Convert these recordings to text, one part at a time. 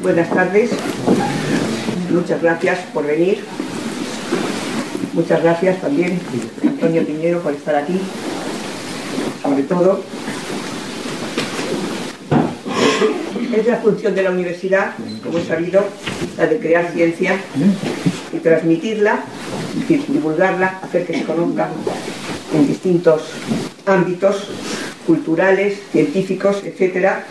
Buenas tardes. Muchas gracias por venir. Muchas gracias también, Antonio Piñero, por estar aquí. Sobre todo, es la función de la universidad, como he sabido, la de crear ciencia y transmitirla, es decir, divulgarla, hacer que se conozca en distintos ámbitos culturales, científicos, etcétera,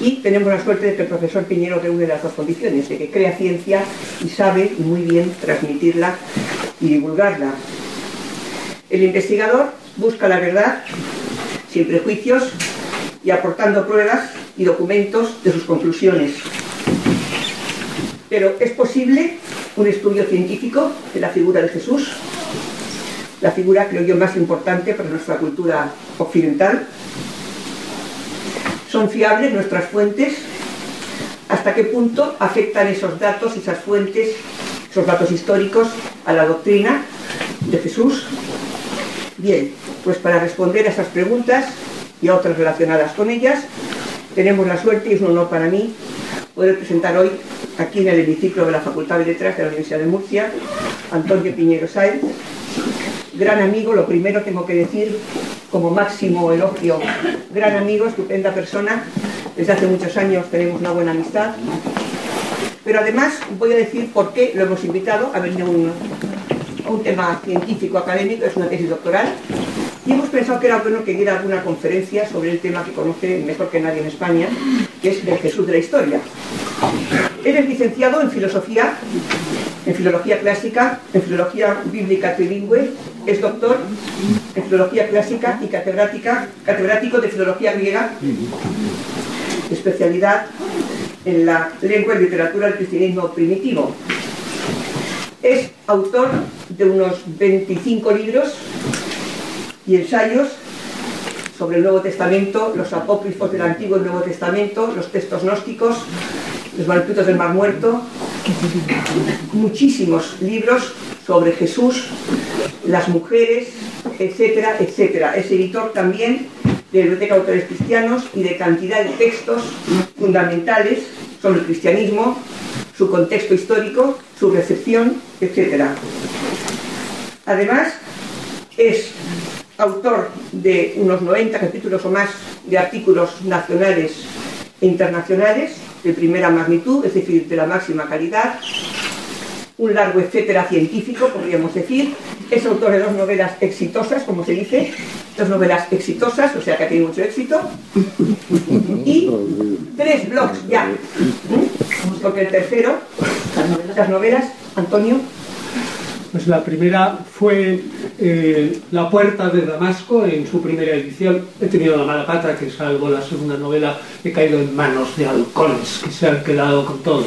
y tenemos la suerte de que el profesor Piñero reúne las dos condiciones, de que crea ciencia y sabe muy bien transmitirla y divulgarla. El investigador busca la verdad sin prejuicios y aportando pruebas y documentos de sus conclusiones. Pero ¿es posible un estudio científico de la figura de Jesús? La figura, creo yo, más importante para nuestra cultura occidental, ¿Son fiables nuestras fuentes? ¿Hasta qué punto afectan esos datos, esas fuentes, esos datos históricos a la doctrina de Jesús? Bien, pues para responder a esas preguntas y a otras relacionadas con ellas, tenemos la suerte y es un honor para mí poder presentar hoy aquí en el hemiciclo de la Facultad de Letras de la Universidad de Murcia, Antonio Piñero Sáenz, gran amigo, lo primero tengo que decir como máximo elogio, gran amigo, estupenda persona, desde hace muchos años tenemos una buena amistad, pero además voy a decir por qué lo hemos invitado, a venir a un, un tema científico académico, es una tesis doctoral, y hemos pensado que era bueno que diera alguna conferencia sobre el tema que conoce mejor que nadie en España, que es el Jesús de la historia. Él es licenciado en filosofía, en filología clásica, en filología bíblica trilingüe, es doctor en filología clásica y catedrático de filología griega, especialidad en la lengua y literatura del cristianismo primitivo. Es autor de unos 25 libros y ensayos sobre el Nuevo Testamento, los apócrifos del Antiguo y Nuevo Testamento, los textos gnósticos, los manuscritos del Mar Muerto, muchísimos libros sobre Jesús, las mujeres, etcétera, etcétera. Es editor también de Biblioteca de Autores Cristianos y de cantidad de textos fundamentales sobre el cristianismo, su contexto histórico, su recepción, etcétera. Además, es autor de unos 90 capítulos o más de artículos nacionales e internacionales de primera magnitud, es decir, de la máxima calidad, un largo etcétera científico, podríamos decir. Es autor de dos novelas exitosas, como se dice, dos novelas exitosas, o sea que ha tenido mucho éxito, y tres blogs ya, porque el tercero, las novelas, Antonio, pues la primera fue eh, La puerta de Damasco en su primera edición. He tenido la mala pata que salvo la segunda novela he caído en manos de halcones que se han quedado con todo.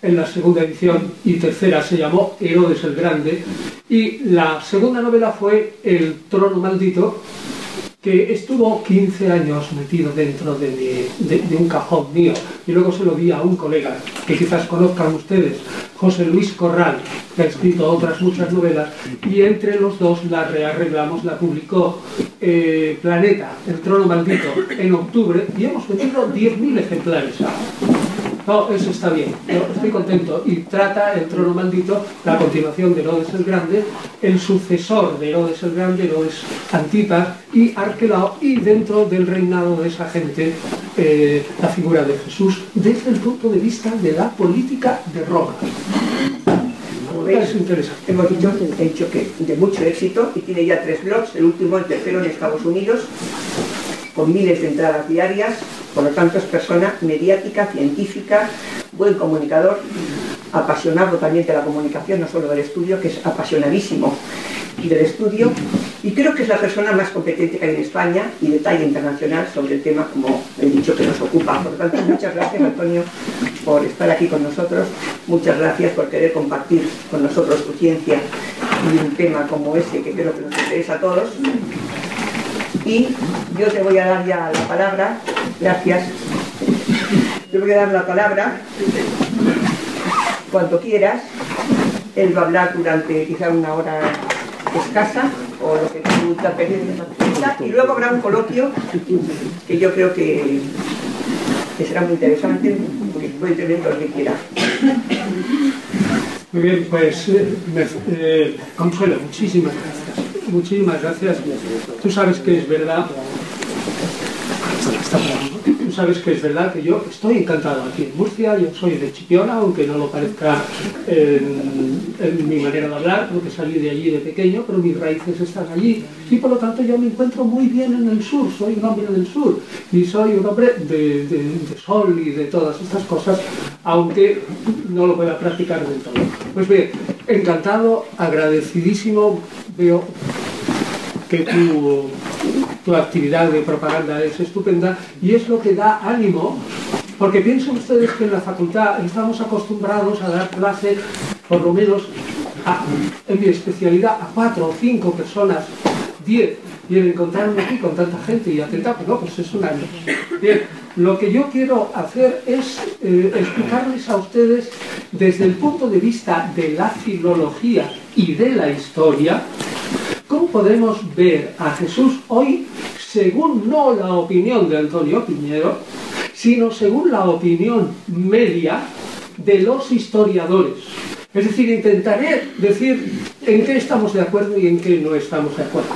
En la segunda edición y tercera se llamó Herodes el Grande y la segunda novela fue El trono maldito que estuvo 15 años metido dentro de, un cajón mío y luego se lo di a un colega que quizás conozcan ustedes, José Luis Corral, que ha escrito otras muchas novelas y entre los dos la rearreglamos, la publicó eh, Planeta, El Trono Maldito, en octubre y hemos vendido 10.000 ejemplares. No, eso está bien, yo estoy contento. Y trata el trono maldito, la continuación de Herodes el Grande, el sucesor de Herodes el Grande, Herodes Antipas y Arquelao, y dentro del reinado de esa gente, eh, la figura de Jesús desde el punto de vista de la política de Roma. Es interesante. Hemos dicho, he dicho que de mucho éxito y tiene ya tres blogs, el último, el tercero en Estados Unidos, con miles de entradas diarias, por lo tanto es persona mediática, científica, buen comunicador, apasionado también de la comunicación, no solo del estudio, que es apasionadísimo, y del estudio y creo que es la persona más competente que hay en España y de talla internacional sobre el tema, como he dicho, que nos ocupa. Por lo tanto, muchas gracias, Antonio, por estar aquí con nosotros. Muchas gracias por querer compartir con nosotros tu ciencia y un tema como ese que creo que nos interesa a todos. Y yo te voy a dar ya la palabra. Gracias. Te voy a dar la palabra cuando quieras. Él va a hablar durante quizá una hora escasa o lo que tú te apetezca y luego habrá un coloquio que yo creo que, que será muy interesante porque puede tener lo que quiera. Muy bien, pues eh, me- eh, Consuelo, muchísimas gracias. Muchísimas gracias. Tú sabes que es verdad. Tú sabes que es verdad que yo estoy encantado aquí en Murcia, yo soy de Chipiona, aunque no lo parezca en, mi manera de hablar, porque salí de allí de pequeño, pero mis raíces están allí y por lo tanto yo me encuentro muy bien en el sur, soy un hombre del sur y soy un hombre de- de sol y de todas estas cosas, aunque no lo pueda practicar del todo. Pues bien, encantado, agradecidísimo, veo que tu, tu actividad de propaganda es estupenda y es lo que da ánimo, porque piensen ustedes que en la facultad estamos acostumbrados a dar clase, por lo menos en mi especialidad, a cuatro o cinco personas, diez, y el encontrarme aquí con tanta gente y atentar, pues no, pues es un año. Bien, lo que yo quiero hacer es eh, explicarles a ustedes desde el punto de vista de la filología y de la historia, ¿Cómo podemos ver a Jesús hoy según no la opinión de Antonio Piñero, sino según la opinión media de los historiadores? Es decir, intentaré decir en qué estamos de acuerdo y en qué no estamos de acuerdo.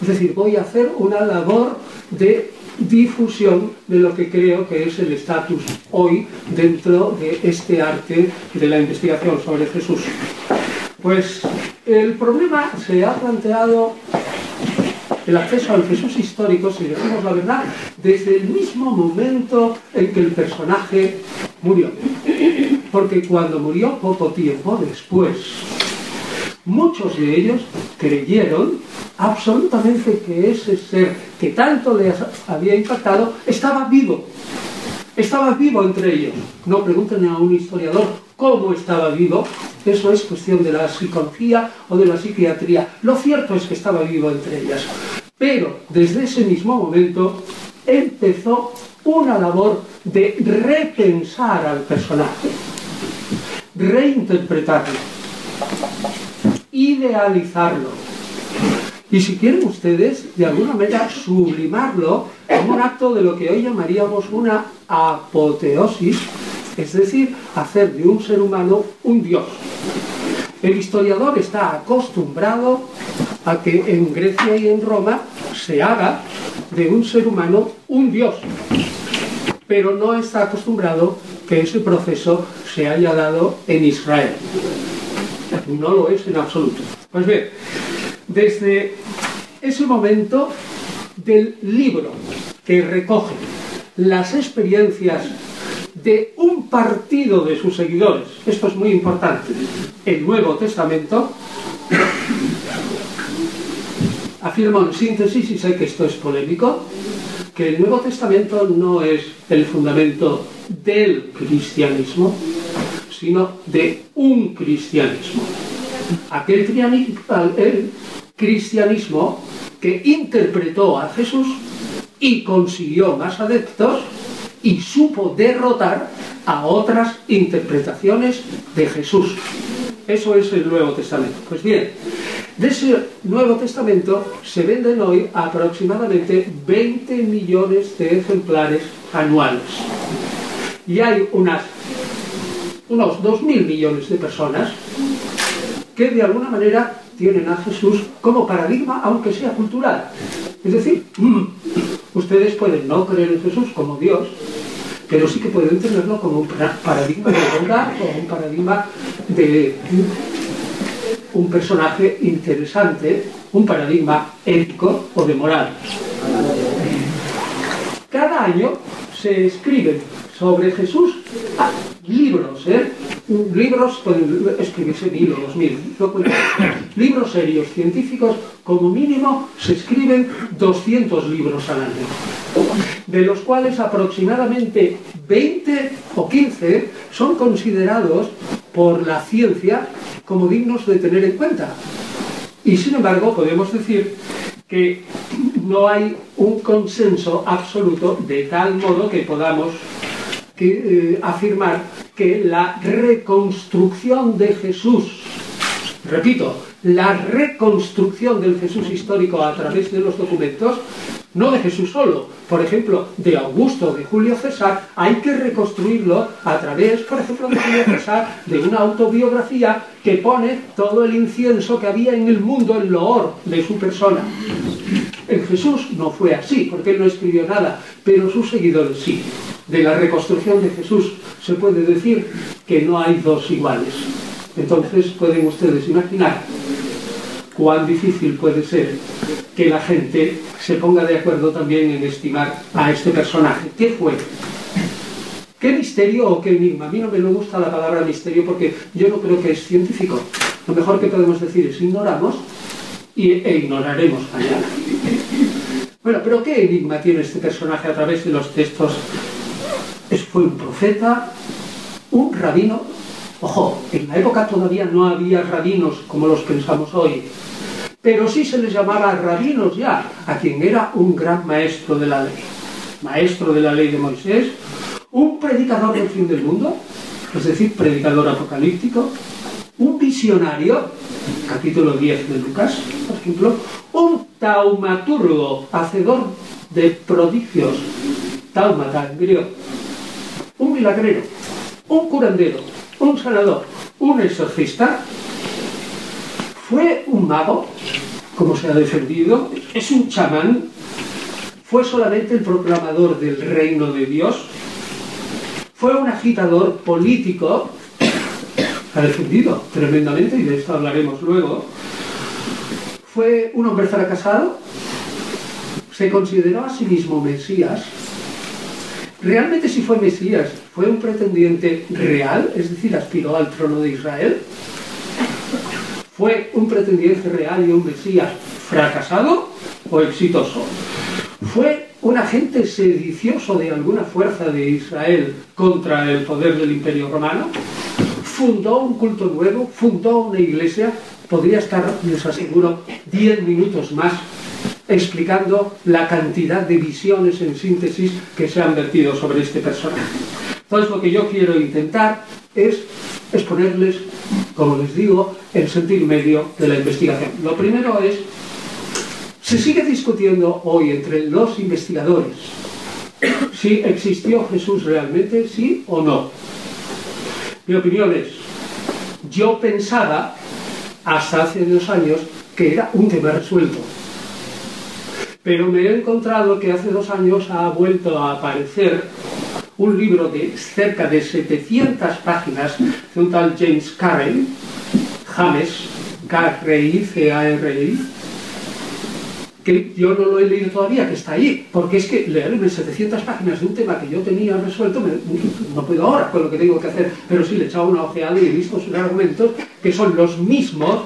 Es decir, voy a hacer una labor de difusión de lo que creo que es el estatus hoy dentro de este arte de la investigación sobre Jesús. Pues el problema se ha planteado el acceso al Jesús histórico, si decimos la verdad, desde el mismo momento en que el personaje murió. Porque cuando murió poco tiempo después, muchos de ellos creyeron absolutamente que ese ser que tanto les había impactado estaba vivo. Estaba vivo entre ellos. No pregunten a un historiador cómo estaba vivo. Eso es cuestión de la psicología o de la psiquiatría. Lo cierto es que estaba vivo entre ellas. Pero desde ese mismo momento empezó una labor de repensar al personaje, reinterpretarlo, idealizarlo. Y si quieren ustedes, de alguna manera, sublimarlo en un acto de lo que hoy llamaríamos una apoteosis, es decir, hacer de un ser humano un dios. El historiador está acostumbrado a que en Grecia y en Roma se haga de un ser humano un dios, pero no está acostumbrado que ese proceso se haya dado en Israel. No lo es en absoluto. Pues bien, desde ese momento del libro que recoge las experiencias de un partido de sus seguidores, esto es muy importante, el Nuevo Testamento, afirma en síntesis, y sé que esto es polémico, que el Nuevo Testamento no es el fundamento del cristianismo, sino de un cristianismo. Aquel el cristianismo que interpretó a Jesús y consiguió más adeptos y supo derrotar a otras interpretaciones de Jesús. Eso es el Nuevo Testamento. Pues bien, de ese Nuevo Testamento se venden hoy aproximadamente 20 millones de ejemplares anuales. Y hay unas, unos 2.000 millones de personas que de alguna manera tienen a Jesús como paradigma, aunque sea cultural. Es decir, ustedes pueden no creer en Jesús como Dios, pero sí que pueden tenerlo como un paradigma de bondad o un paradigma de un personaje interesante, un paradigma ético o de moral. Cada año se escriben sobre Jesús ah, libros, ¿eh? libros pueden escribirse mil o dos mil, libros serios, científicos, como mínimo se escriben 200 libros al año, de los cuales aproximadamente 20 o 15 son considerados por la ciencia como dignos de tener en cuenta. Y sin embargo podemos decir que no hay un consenso absoluto de tal modo que podamos eh, afirmar que la reconstrucción de Jesús, repito, la reconstrucción del Jesús histórico a través de los documentos, no de Jesús solo, por ejemplo, de Augusto, de Julio César, hay que reconstruirlo a través, por ejemplo, de Julio César, de una autobiografía que pone todo el incienso que había en el mundo en loor de su persona. En Jesús no fue así, porque él no escribió nada, pero sus seguidores sí. De la reconstrucción de Jesús se puede decir que no hay dos iguales. Entonces pueden ustedes imaginar cuán difícil puede ser que la gente se ponga de acuerdo también en estimar a este personaje. ¿Qué fue? ¿Qué misterio o qué enigma? A mí no me gusta la palabra misterio porque yo no creo que es científico. Lo mejor que podemos decir es ignoramos y, e ignoraremos mañana. Bueno, pero ¿qué enigma tiene este personaje a través de los textos? Es, fue un profeta, un rabino. Ojo, en la época todavía no había rabinos como los pensamos hoy pero sí se les llamaba rabinos ya, a quien era un gran maestro de la ley. Maestro de la ley de Moisés, un predicador del fin del mundo, es decir, predicador apocalíptico, un visionario, capítulo 10 de Lucas, por ejemplo, un taumaturgo, hacedor de prodigios, taumata en griego, un milagrero, un curandero, un sanador, un exorcista, fue un mago, como se ha defendido, es un chamán, fue solamente el proclamador del reino de Dios, fue un agitador político, ha defendido tremendamente, y de esto hablaremos luego, fue un hombre fracasado, se consideró a sí mismo Mesías, realmente si fue Mesías, fue un pretendiente real, es decir, aspiró al trono de Israel, ¿Fue un pretendiente real y un Mesías fracasado o exitoso? ¿Fue un agente sedicioso de alguna fuerza de Israel contra el poder del Imperio Romano? ¿Fundó un culto nuevo? ¿Fundó una iglesia? Podría estar, les aseguro, 10 minutos más explicando la cantidad de visiones en síntesis que se han vertido sobre este personaje. Entonces lo que yo quiero intentar es exponerles como les digo, el sentido medio de la investigación. Lo primero es, se sigue discutiendo hoy entre los investigadores si existió Jesús realmente, sí o no. Mi opinión es, yo pensaba hasta hace dos años que era un tema resuelto. Pero me he encontrado que hace dos años ha vuelto a aparecer un libro de cerca de 700 páginas de un tal James Carey, James, K-R-I, C-A-R-I, que yo no lo he leído todavía, que está ahí, porque es que leerme 700 páginas de un tema que yo tenía resuelto, no puedo ahora con lo que tengo que hacer, pero sí le he echado una ojeada y he visto sus argumentos, que son los mismos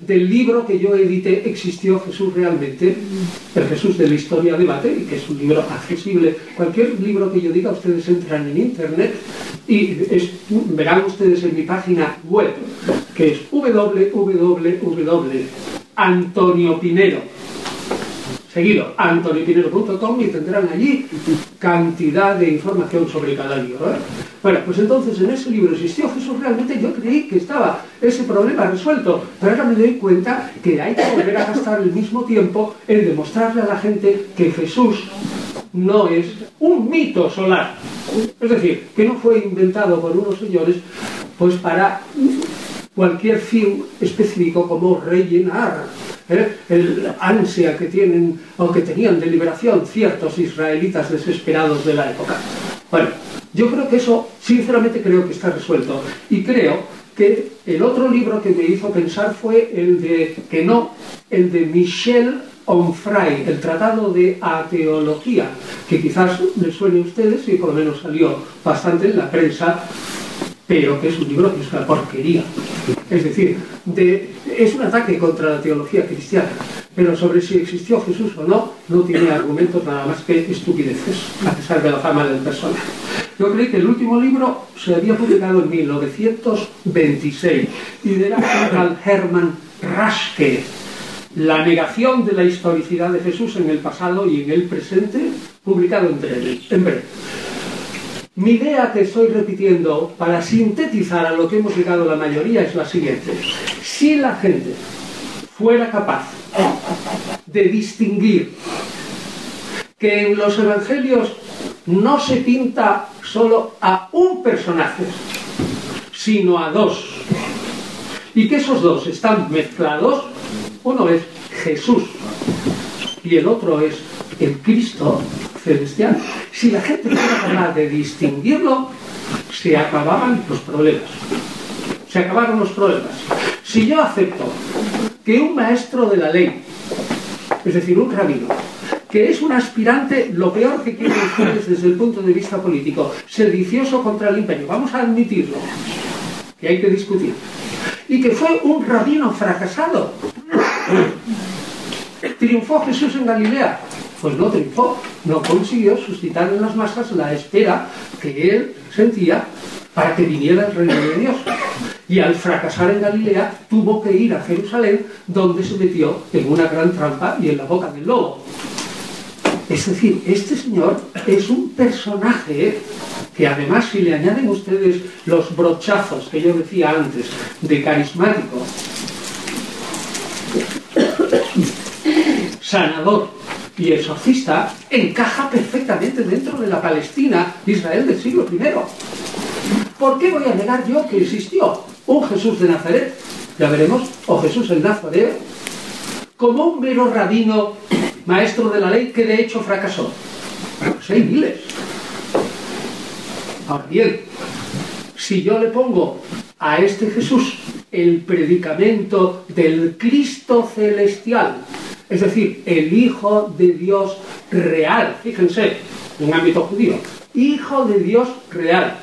del libro que yo edité, ¿Existió Jesús realmente? El Jesús de la Historia Debate, y que es un libro accesible. Cualquier libro que yo diga, ustedes entran en internet y verán ustedes en mi página web, que es www.antoniopinero seguido antoniopinero.com y tendrán allí cantidad de información sobre cada libro. ¿eh? Bueno, pues entonces en ese libro existió Jesús realmente, yo creí que estaba ese problema resuelto, pero ahora me doy cuenta que hay que volver a gastar el mismo tiempo en demostrarle a la gente que Jesús no es un mito solar. Es decir, que no fue inventado por unos señores pues para cualquier fin específico como rellenar ¿eh? el ansia que tienen o que tenían de liberación ciertos israelitas desesperados de la época. Bueno, yo creo que eso, sinceramente creo que está resuelto. Y creo que el otro libro que me hizo pensar fue el de, que no, el de Michel Onfray, el Tratado de Ateología, que quizás les suene a ustedes y por lo menos salió bastante en la prensa pero que es un libro que es una porquería. Es decir, de, es un ataque contra la teología cristiana, pero sobre si existió Jesús o no, no tiene argumentos nada más que estupideces, a pesar de la fama del personaje. Yo creí que el último libro se había publicado en 1926 y era Carl Hermann Raschke, La negación de la historicidad de Jesús en el pasado y en el presente, publicado en breve. En breve. Mi idea que estoy repitiendo para sintetizar a lo que hemos llegado la mayoría es la siguiente. Si la gente fuera capaz de distinguir que en los evangelios no se pinta solo a un personaje, sino a dos, y que esos dos están mezclados, uno es Jesús y el otro es el Cristo, celestial. Si la gente fuera capaz de distinguirlo, se acababan los problemas. Se acabaron los problemas. Si yo acepto que un maestro de la ley, es decir, un rabino, que es un aspirante, lo peor que quieren ustedes desde el punto de vista político, sedicioso contra el imperio, vamos a admitirlo, que hay que discutir, y que fue un rabino fracasado. Triunfó Jesús en Galilea, pues no triunfó, no consiguió suscitar en las masas la espera que él sentía para que viniera el reino de Dios. Y al fracasar en Galilea tuvo que ir a Jerusalén, donde se metió en una gran trampa y en la boca del lobo. Es decir, este señor es un personaje que además si le añaden ustedes los brochazos que yo decía antes de carismático, sanador, y el exorcista encaja perfectamente dentro de la Palestina Israel del siglo I. ¿Por qué voy a negar yo que existió un Jesús de Nazaret, ya veremos, o Jesús el Nazareo, como un mero rabino, maestro de la ley, que de hecho fracasó? Pues hay miles. Ahora bien, si yo le pongo a este Jesús el predicamento del Cristo celestial, es decir, el Hijo de Dios real, fíjense, en ámbito judío, Hijo de Dios real,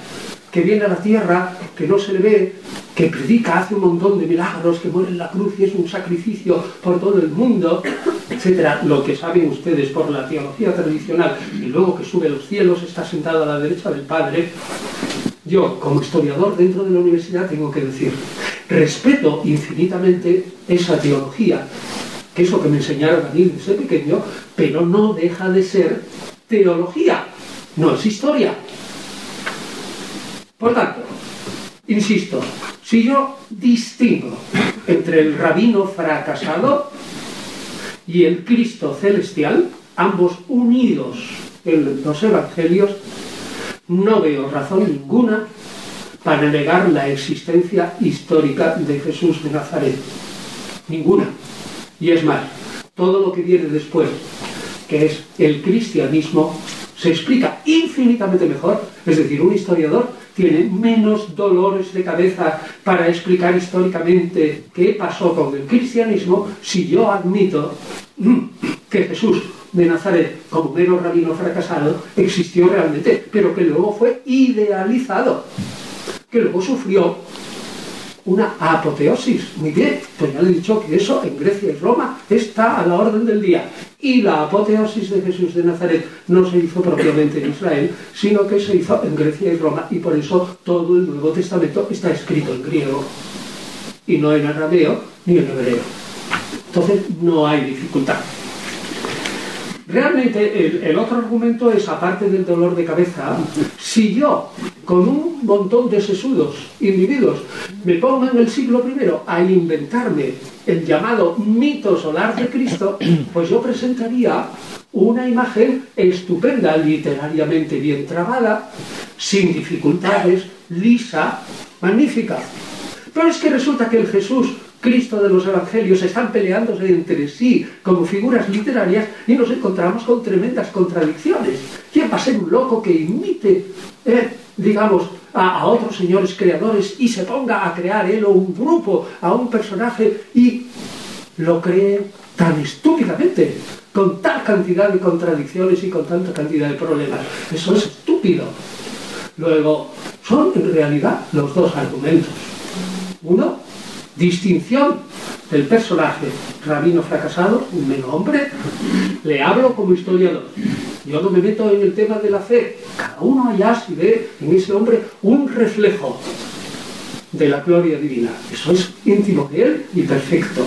que viene a la tierra, que no se le ve, que predica, hace un montón de milagros, que muere en la cruz y es un sacrificio por todo el mundo, etcétera, lo que saben ustedes por la teología tradicional, y luego que sube a los cielos, está sentado a la derecha del Padre, yo, como historiador dentro de la universidad, tengo que decir, respeto infinitamente esa teología, que es lo que me enseñaron a mí desde pequeño, pero no deja de ser teología, no es historia. Por tanto, insisto, si yo distingo entre el rabino fracasado y el Cristo celestial, ambos unidos en los evangelios, no veo razón ninguna para negar la existencia histórica de Jesús de Nazaret. Ninguna. Y es más, todo lo que viene después, que es el cristianismo, se explica infinitamente mejor. Es decir, un historiador tiene menos dolores de cabeza para explicar históricamente qué pasó con el cristianismo si yo admito que Jesús de Nazaret, como mero rabino fracasado, existió realmente, pero que luego fue idealizado, que luego sufrió una apoteosis. Muy bien, pues ya le he dicho que eso en Grecia y Roma está a la orden del día. Y la apoteosis de Jesús de Nazaret no se hizo propiamente en Israel, sino que se hizo en Grecia y Roma. Y por eso todo el Nuevo Testamento está escrito en griego y no en arameo ni en hebreo. Entonces no hay dificultad. Realmente el, otro argumento es, aparte del dolor de cabeza, si yo, con un montón de sesudos individuos, me pongo en el siglo I a inventarme el llamado mito solar de Cristo, pues yo presentaría una imagen estupenda, literariamente bien trabada, sin dificultades, lisa, magnífica. Pero es que resulta que el Jesús Cristo de los Evangelios están peleándose entre sí como figuras literarias y nos encontramos con tremendas contradicciones. ¿Quién va a ser un loco que imite, eh, digamos, a, otros señores creadores y se ponga a crear él o un grupo, a un personaje y lo cree tan estúpidamente, con tal cantidad de contradicciones y con tanta cantidad de problemas? Eso es estúpido. Luego, son en realidad los dos argumentos. Uno, distinción del personaje, rabino fracasado, un mero hombre, le hablo como historiador. Yo no me meto en el tema de la fe. Cada uno allá si ve en ese hombre un reflejo de la gloria divina. Eso es íntimo de él y perfecto.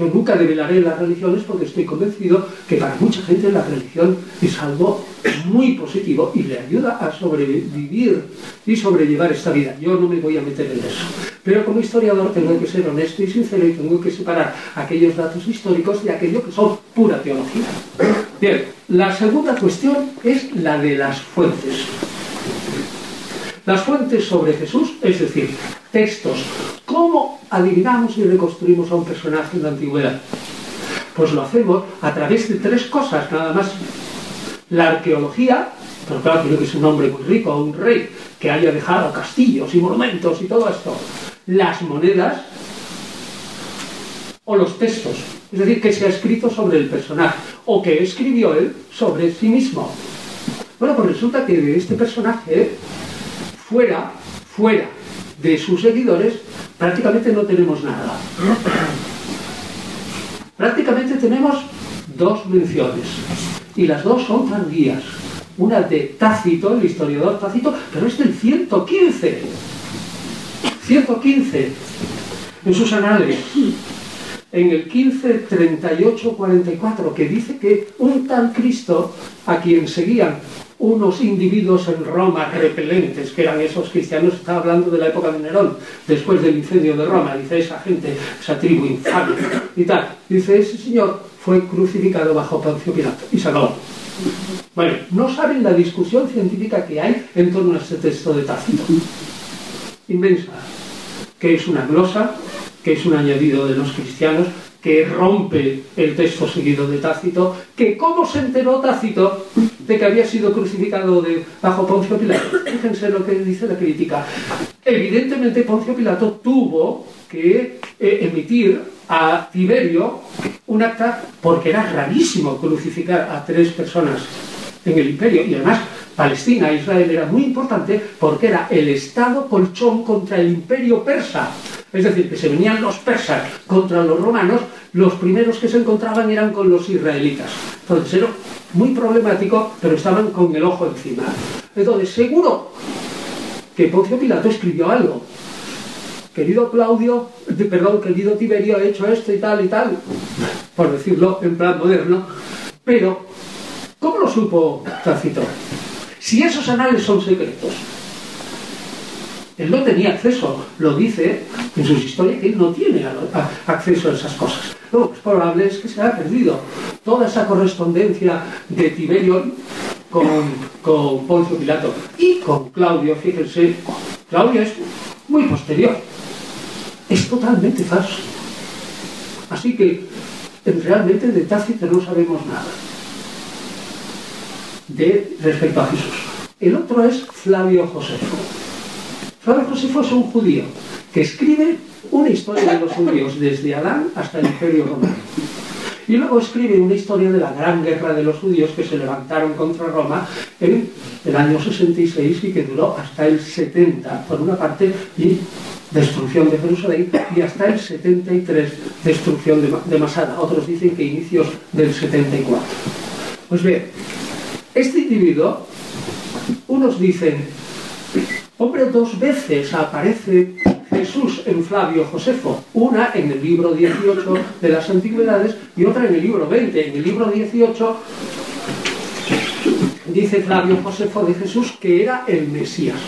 Yo nunca develaré las religiones porque estoy convencido que para mucha gente la religión es algo muy positivo y le ayuda a sobrevivir y sobrellevar esta vida. Yo no me voy a meter en eso. Pero como historiador tengo que ser honesto y sincero y tengo que separar aquellos datos históricos de aquello que son pura teología. Bien, la segunda cuestión es la de las fuentes. Las fuentes sobre Jesús, es decir, textos. ¿Cómo adivinamos y reconstruimos a un personaje en la antigüedad? Pues lo hacemos a través de tres cosas, nada más. La arqueología, pero claro, tiene que ser un hombre muy rico, un rey que haya dejado castillos y monumentos y todo esto. Las monedas o los textos, es decir, que se ha escrito sobre el personaje o que escribió él sobre sí mismo. Bueno, pues resulta que de este personaje, fuera, fuera de sus seguidores, prácticamente no tenemos nada. Prácticamente tenemos dos menciones, y las dos son tardías. Una de Tácito, el historiador Tácito, pero es del 115. 115 en sus anales. En el 15, 38, 44, que dice que un tal Cristo a quien seguían unos individuos en Roma repelentes, que eran esos cristianos, estaba hablando de la época de Nerón, después del incendio de Roma, dice esa gente, esa tribu infame y tal. Dice, ese señor fue crucificado bajo Poncio Pilato y se acabó. Bueno, no saben la discusión científica que hay en torno a este texto de Tácito. Inmensa. Que es una glosa, que es un añadido de los cristianos, que rompe el texto seguido de Tácito, que cómo se enteró Tácito de que había sido crucificado de, bajo Poncio Pilato. Fíjense lo que dice la crítica. Evidentemente Poncio Pilato tuvo que eh, emitir a Tiberio un acta porque era rarísimo crucificar a tres personas en el imperio y además Palestina, Israel era muy importante porque era el estado colchón contra el imperio persa. Es decir, que se venían los persas contra los romanos, los primeros que se encontraban eran con los israelitas. Entonces era muy problemático, pero estaban con el ojo encima. Entonces, seguro que Poncio Pilato escribió algo. Querido Claudio, perdón, querido Tiberio, ha hecho esto y tal y tal, por decirlo en plan moderno, pero ¿cómo lo supo Tácito? Si esos anales son secretos, él no tenía acceso, lo dice en sus historias que él no tiene acceso a esas cosas. Lo más probable es que se haya perdido toda esa correspondencia de Tiberio con, con Poncio Pilato y con Claudio, fíjense, Claudio es muy posterior, es totalmente falso. Así que realmente de Tácito no sabemos nada de respecto a Jesús. El otro es Flavio Josefo. Flavio Josefo es un judío que escribe una historia de los judíos desde Adán hasta el Imperio Romano. Y luego escribe una historia de la gran guerra de los judíos que se levantaron contra Roma en el año 66 y que duró hasta el 70, por una parte, y destrucción de Jerusalén, y hasta el 73, destrucción de, Masada. Otros dicen que inicios del 74. Pues bien, este individuo, unos dicen, hombre, dos veces aparece Jesús en Flavio Josefo, una en el libro 18 de las antigüedades y otra en el libro 20. En el libro 18 dice Flavio Josefo de Jesús que era el Mesías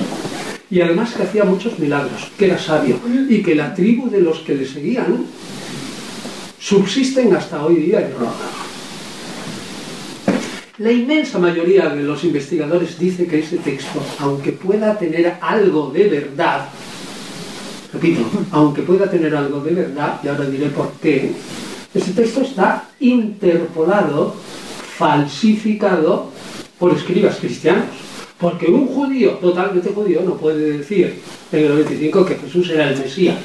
y además que hacía muchos milagros, que era sabio y que la tribu de los que le seguían subsisten hasta hoy día en Roma. La inmensa mayoría de los investigadores dice que ese texto, aunque pueda tener algo de verdad, repito, aunque pueda tener algo de verdad, y ahora diré por qué, ese texto está interpolado, falsificado por escribas cristianos. Porque un judío, totalmente judío, no puede decir en el 25 que Jesús era el Mesías.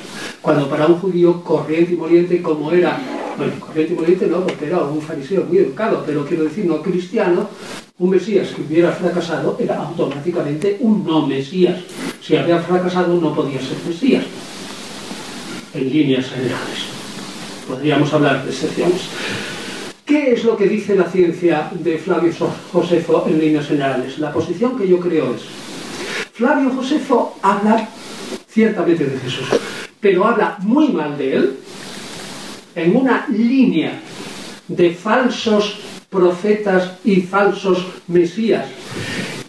Cuando para un judío corriente y moliente como era bueno, corriente y moliente no, porque era un fariseo muy educado, pero quiero decir, no cristiano, un Mesías que hubiera fracasado era automáticamente un no Mesías. Si había fracasado no podía ser Mesías, en líneas generales. Podríamos hablar de excepciones. ¿Qué es lo que dice la ciencia de Flavio Josefo en líneas generales? La posición que yo creo es, Flavio Josefo habla ciertamente de Jesús, pero habla muy mal de él en una línea de falsos profetas y falsos mesías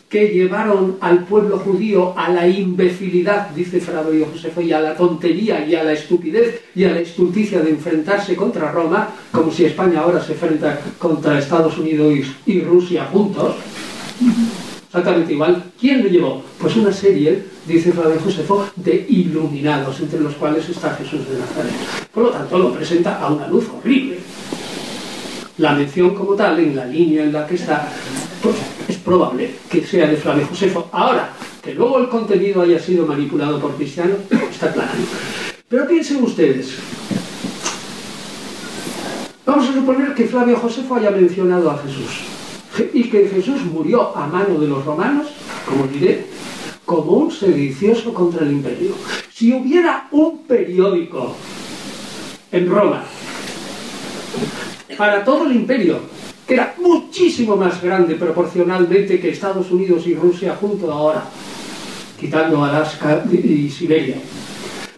que llevaron al pueblo judío a la imbecilidad, dice Flavio Josefo, y a la tontería y a la estupidez y a la estulticia de enfrentarse contra Roma, como si España ahora se enfrenta contra Estados Unidos y, Rusia juntos. Exactamente igual. ¿Quién lo llevó? Pues una serie, dice Flavio Josefo, de iluminados, entre los cuales está Jesús de Nazaret. Por lo tanto, lo presenta a una luz horrible. La mención como tal, en la línea en la que está, pues es probable que sea de Flavio Josefo. Ahora, que luego el contenido haya sido manipulado por cristianos, está claro. Pero piensen ustedes, vamos a suponer que Flavio Josefo haya mencionado a Jesús y que Jesús murió a mano de los romanos, como diré, como un sedicioso contra el imperio. Si hubiera un periódico en Roma para todo el imperio que era muchísimo más grande proporcionalmente que Estados Unidos y Rusia junto ahora, quitando Alaska y Siberia,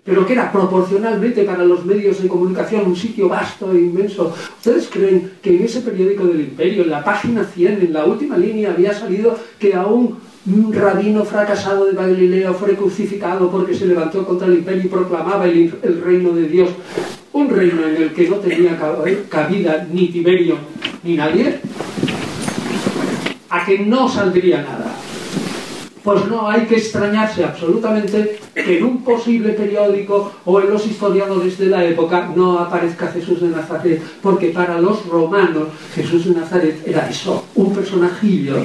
pero que era proporcionalmente para los medios de comunicación un sitio vasto e inmenso. ¿Ustedes creen que en ese periódico del imperio, en la página 100, en la última línea, había salido que aún un rabino fracasado de Galilea fue crucificado porque se levantó contra el imperio y proclamaba el, el reino de Dios? Un reino en el que no tenía cabida ni Tiberio ni nadie, a que no saldría nada. Pues no hay que extrañarse absolutamente que en un posible periódico o en los historiadores de la época no aparezca Jesús de Nazaret, porque para los romanos Jesús de Nazaret era eso, un personajillo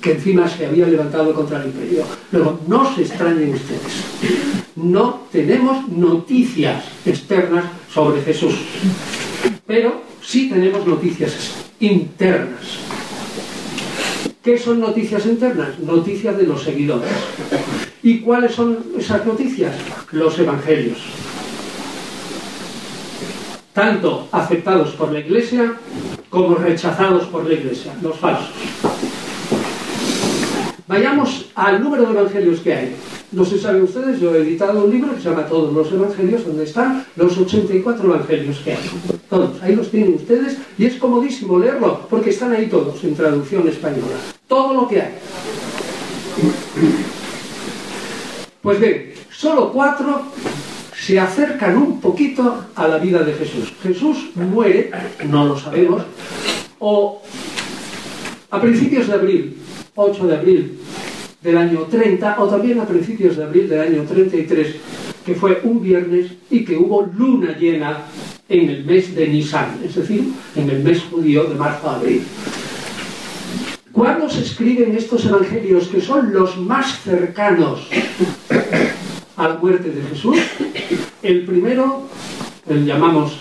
que encima se había levantado contra el imperio. Luego, no se extrañen ustedes, no tenemos noticias externas sobre Jesús, pero sí tenemos noticias internas. ¿Qué son noticias internas? Noticias de los seguidores. ¿Y cuáles son esas noticias? Los evangelios. Tanto aceptados por la iglesia como rechazados por la iglesia, los falsos. Vayamos al número de evangelios que hay. No sé si saben ustedes, yo he editado un libro que se llama Todos los Evangelios, donde están los 84 evangelios que hay. Todos, ahí los tienen ustedes y es comodísimo leerlo porque están ahí todos en traducción española. Todo lo que hay. Pues bien, solo cuatro se acercan un poquito a la vida de Jesús. Jesús muere, no lo sabemos, o a principios de abril 8 de abril del año 30 o también a principios de abril del año 33, que fue un viernes y que hubo luna llena en el mes de Nisan, es decir, en el mes judío de marzo a abril. ¿Cuándo se escriben estos evangelios que son los más cercanos a la muerte de Jesús? El primero, el llamamos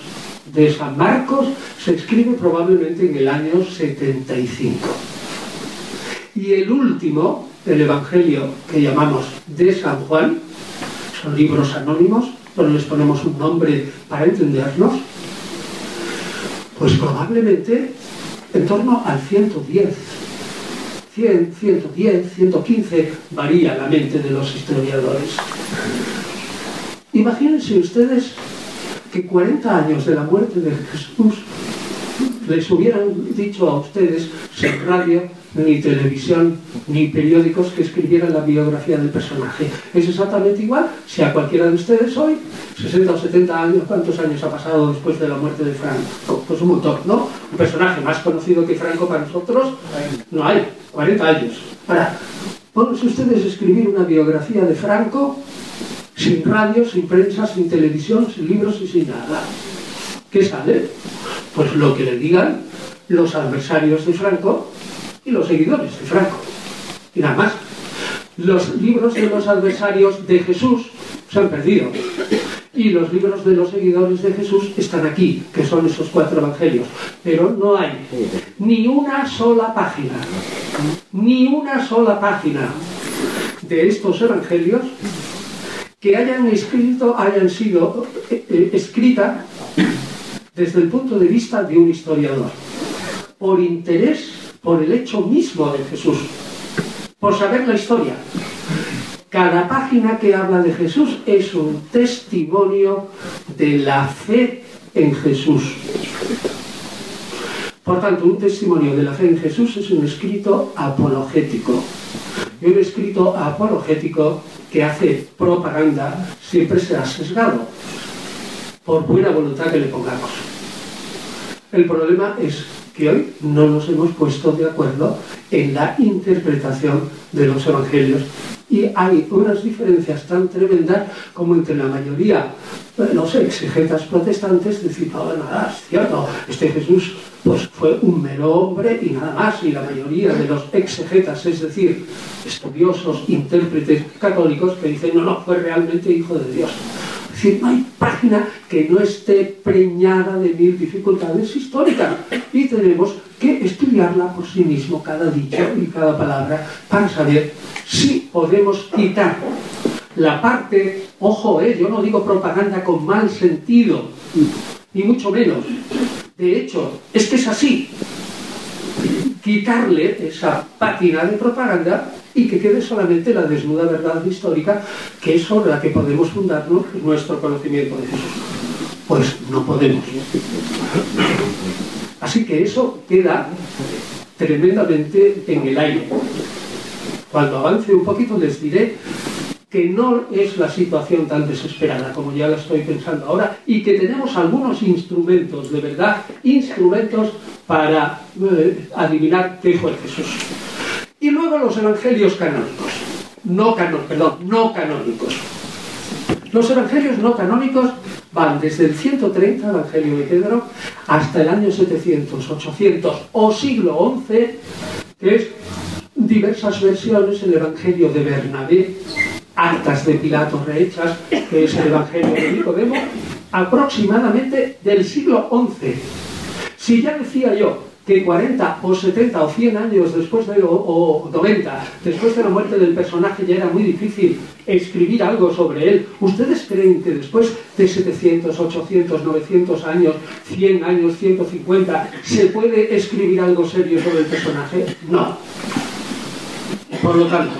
de San Marcos, se escribe probablemente en el año 75. Y el último, el Evangelio que llamamos de San Juan, son libros anónimos, pero les ponemos un nombre para entendernos, pues probablemente en torno al 110. 100, 110, 115, varía la mente de los historiadores. Imagínense ustedes que 40 años de la muerte de Jesús les hubieran dicho a ustedes sin radio, ni televisión, ni periódicos que escribieran la biografía del personaje. Es exactamente igual si a cualquiera de ustedes hoy, 60 o 70 años, ¿cuántos años ha pasado después de la muerte de Franco? Pues un montón, ¿no? Un personaje más conocido que Franco para nosotros, no hay, 40 años. Ahora, pónganse ustedes a escribir una biografía de Franco sin radio, sin prensa, sin televisión, sin libros y sin nada. ¿Qué sale? Pues lo que le digan los adversarios de Franco y los seguidores de Franco. Y nada más. Los libros de los adversarios de Jesús se han perdido. Y los libros de los seguidores de Jesús están aquí, que son esos cuatro evangelios. Pero no hay ni una sola página, ni una sola página de estos evangelios que hayan escrito, hayan sido eh, eh, escritas desde el punto de vista de un historiador, por interés, por el hecho mismo de Jesús, por saber la historia. Cada página que habla de Jesús es un testimonio de la fe en Jesús. Por tanto, un testimonio de la fe en Jesús es un escrito apologético. Y un escrito apologético que hace propaganda siempre será sesgado, por buena voluntad que le pongamos. El problema es que hoy no nos hemos puesto de acuerdo en la interpretación de los evangelios y hay unas diferencias tan tremendas como entre la mayoría de los exegetas protestantes decir, nada, es cierto, este Jesús pues fue un mero hombre y nada más, y la mayoría de los exegetas, es decir, estudiosos, intérpretes católicos, que dicen, no, no, fue realmente hijo de Dios. No hay página que no esté preñada de mil dificultades históricas y tenemos que estudiarla por sí mismo, cada dicho y cada palabra, para saber si podemos quitar la parte, ojo, eh, yo no digo propaganda con mal sentido, ni mucho menos. De hecho, es que es así. Quitarle esa pátina de propaganda y que quede solamente la desnuda verdad histórica, que es sobre la que podemos fundarnos nuestro conocimiento de Jesús. Pues no podemos. Así que eso queda tremendamente en el aire. Cuando avance un poquito les diré que no es la situación tan desesperada como ya la estoy pensando ahora y que tenemos algunos instrumentos, de verdad, instrumentos para eh, adivinar qué fue Jesús. Y luego los evangelios canónicos, no canónicos, perdón, no canónicos. Los evangelios no canónicos van desde el 130, Evangelio de Pedro, hasta el año 700, 800 o siglo XI, que es diversas versiones, el Evangelio de Bernabé, actas de Pilato rehechas, que es el Evangelio de Nicodemo, aproximadamente del siglo XI. Si ya decía yo que 40 o 70 o 100 años después de, o, 90, después de la muerte del personaje ya era muy difícil escribir algo sobre él, ¿ustedes creen que después de 700, 800, 900 años, 100 años, 150, se puede escribir algo serio sobre el personaje? No. Por lo tanto,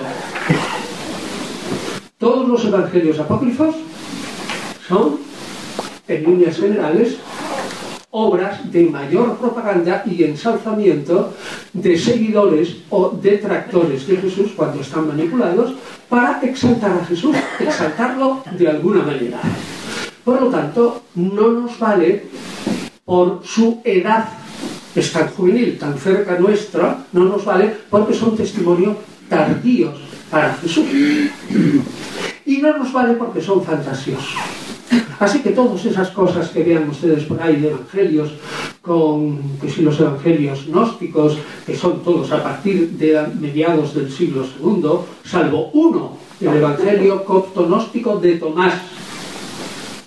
todos los evangelios apócrifos son, en líneas generales, obras de mayor propaganda y ensalzamiento de seguidores o detractores de Jesús cuando están manipulados para exaltar a Jesús, exaltarlo de alguna manera. Por lo tanto, no nos vale por su edad es tan juvenil, tan cerca nuestra, no nos vale porque son testimonios tardíos para Jesús. Y no nos vale porque son fantasiosos. Así que todas esas cosas que vean ustedes por ahí de evangelios, con que si los evangelios gnósticos, que son todos a partir de mediados del siglo II, salvo uno, el evangelio copto-gnóstico de Tomás.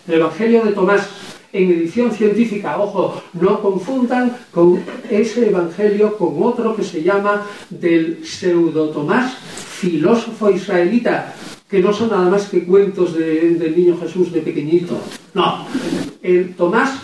El evangelio de Tomás en edición científica, ojo, no confundan con ese evangelio con otro que se llama del pseudo Tomás, filósofo israelita, que no son nada más que cuentos del niño Jesús de pequeñito. No, el Tomás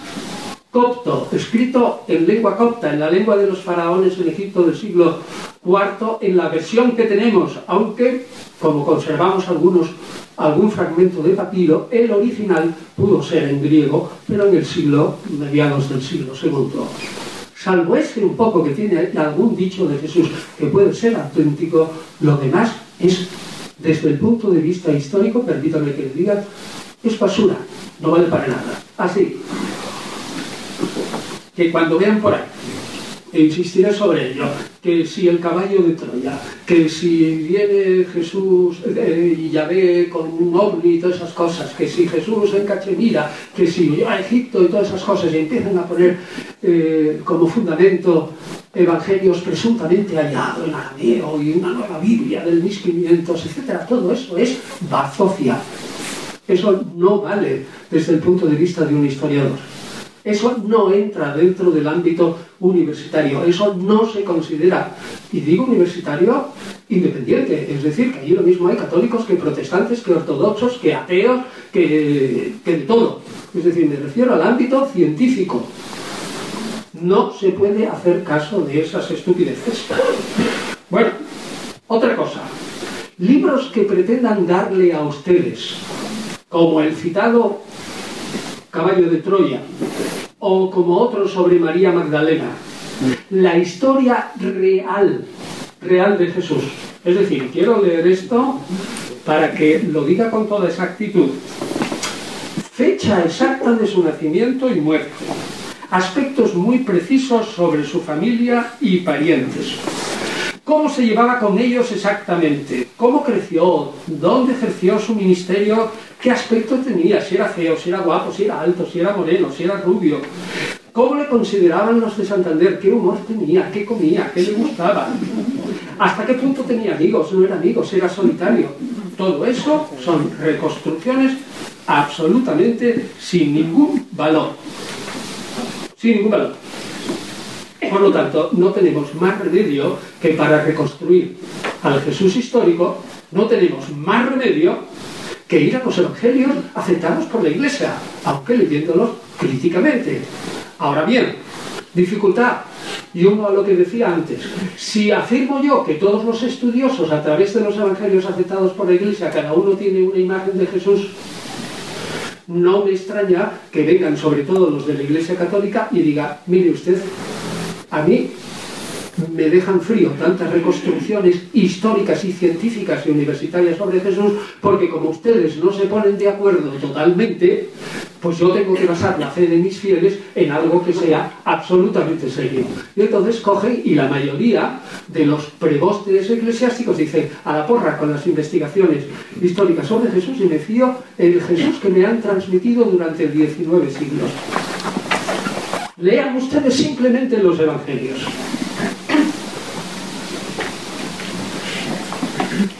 copto, escrito en lengua copta, en la lengua de los faraones en Egipto del siglo IV, en la versión que tenemos, aunque, como conservamos algunos, algún fragmento de papiro, el original pudo ser en griego, pero en el siglo, mediados del siglo II. Salvo ese un poco que tiene algún dicho de Jesús que puede ser auténtico, lo demás es desde el punto de vista histórico, permítanme que les diga, es basura, no vale para nada. Así que cuando vean por ahí, e insistiré sobre ello, que si el caballo de Troya, que si viene Jesús eh, y ya ve con un ovni y todas esas cosas, que si Jesús en Cachemira, que si a Egipto y todas esas cosas, y empiezan a poner eh, como fundamento evangelios presuntamente hallados en arameo y una nueva Biblia del 1500, etc. Todo eso es bazofia. Eso no vale desde el punto de vista de un historiador. Eso no entra dentro del ámbito universitario, eso no se considera, y digo universitario independiente, es decir, que allí lo mismo hay católicos que protestantes, que ortodoxos, que ateos, que, que de todo. Es decir, me refiero al ámbito científico. No se puede hacer caso de esas estupideces. Bueno, otra cosa. Libros que pretendan darle a ustedes, como el citado Caballo de Troya, o como otro sobre María Magdalena, la historia real, real de Jesús. Es decir, quiero leer esto para que lo diga con toda exactitud. Fecha exacta de su nacimiento y muerte. Aspectos muy precisos sobre su familia y parientes cómo se llevaba con ellos exactamente, cómo creció, dónde ejerció su ministerio, qué aspecto tenía, si era feo, si era guapo, si era alto, si era moreno, si era rubio, cómo le consideraban los de Santander, qué humor tenía, qué comía, qué le gustaba, hasta qué punto tenía amigos, no era amigos, era solitario. Todo eso son reconstrucciones absolutamente sin ningún valor. Sin ningún valor. Por lo tanto, no tenemos más remedio que para reconstruir al Jesús histórico, no tenemos más remedio que ir a los evangelios aceptados por la Iglesia, aunque leyéndolos críticamente. Ahora bien, dificultad. Y uno a lo que decía antes, si afirmo yo que todos los estudiosos a través de los evangelios aceptados por la Iglesia, cada uno tiene una imagen de Jesús, no me extraña que vengan sobre todo los de la Iglesia Católica y diga, mire usted, a mí me dejan frío tantas reconstrucciones históricas y científicas y universitarias sobre Jesús, porque como ustedes no se ponen de acuerdo totalmente, pues yo tengo que basar la fe de mis fieles en algo que sea absolutamente serio. Y entonces cogen, y la mayoría de los prebostes eclesiásticos dicen, a la porra con las investigaciones históricas sobre Jesús, y me fío en el Jesús que me han transmitido durante 19 siglos. Lean ustedes simplemente los evangelios.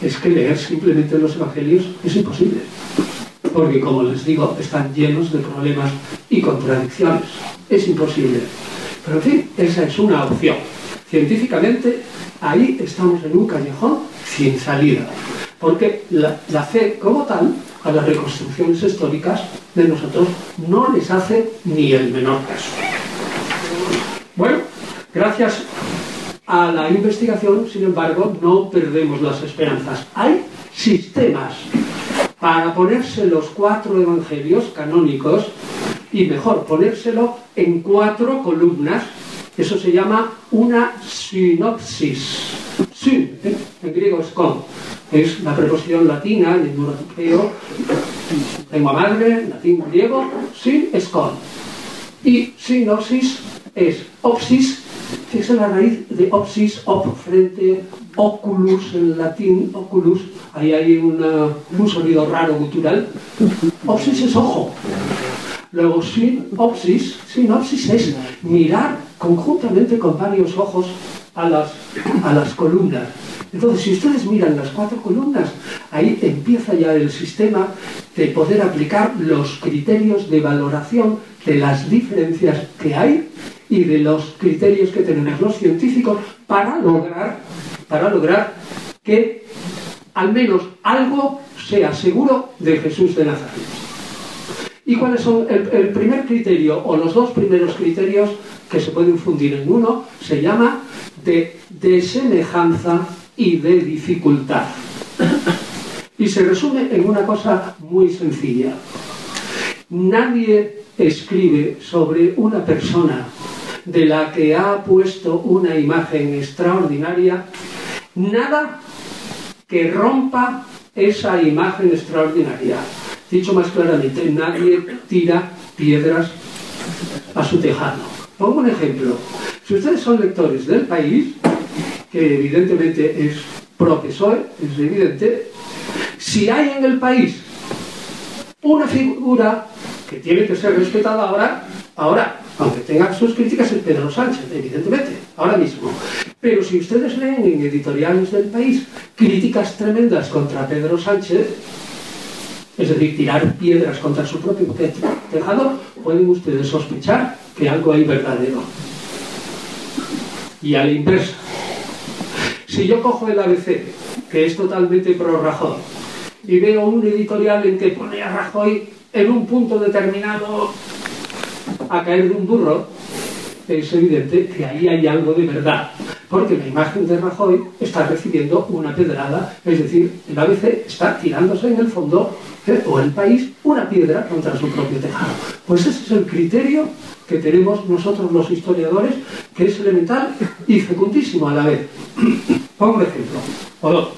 Es que leer simplemente los evangelios es imposible, porque como les digo, están llenos de problemas y contradicciones. Es imposible. Pero en fin, esa es una opción. Científicamente, ahí estamos en un callejón sin salida, porque la, la fe como tal a las reconstrucciones históricas de nosotros no les hace ni el menor caso. Bueno, gracias a la investigación, sin embargo, no perdemos las esperanzas. Hay sistemas para ponerse los cuatro evangelios canónicos y mejor ponérselo en cuatro columnas. Eso se llama una sinopsis. Sin, ¿eh? en griego es con. Es la preposición latina, en europeo, lengua madre, latín, griego, sin es con. Y sinopsis es opsis, es la raíz de opsis, op, frente, oculus en latín, oculus, ahí hay una, un sonido raro gutural. Opsis es ojo. Luego sinopsis, sinopsis es mirar conjuntamente con varios ojos a las, a las columnas. Entonces, si ustedes miran las cuatro columnas, ahí empieza ya el sistema de poder aplicar los criterios de valoración de las diferencias que hay y de los criterios que tenemos los científicos para lograr, para lograr que al menos algo sea seguro de Jesús de Nazaret. ¿Y cuáles son el, primer criterio o los dos primeros criterios que se pueden fundir en uno? Se llama de, de semejanza y de dificultad. Y se resume en una cosa muy sencilla. Nadie escribe sobre una persona de la que ha puesto una imagen extraordinaria, nada que rompa esa imagen extraordinaria. Dicho más claramente, nadie tira piedras a su tejado. Pongo un ejemplo. Si ustedes son lectores del país, que evidentemente es profesor, es evidente, si hay en el país una figura que tiene que ser respetada ahora, ahora, aunque tenga sus críticas, es Pedro Sánchez, evidentemente, ahora mismo. Pero si ustedes leen en editoriales del país críticas tremendas contra Pedro Sánchez, es decir, tirar piedras contra su propio tejado, pueden ustedes sospechar que algo hay verdadero. Y a la inversa, si yo cojo el ABC, que es totalmente pro Rajoy, y veo un editorial en que pone a Rajoy en un punto determinado a caer de un burro, es evidente que ahí hay algo de verdad, porque la imagen de Rajoy está recibiendo una pedrada, es decir, el ABC está tirándose en el fondo, ¿eh? o el país, una piedra contra su propio tejado. Pues ese es el criterio que tenemos nosotros los historiadores, que es elemental y fecundísimo a la vez. Pongo un ejemplo, o dos.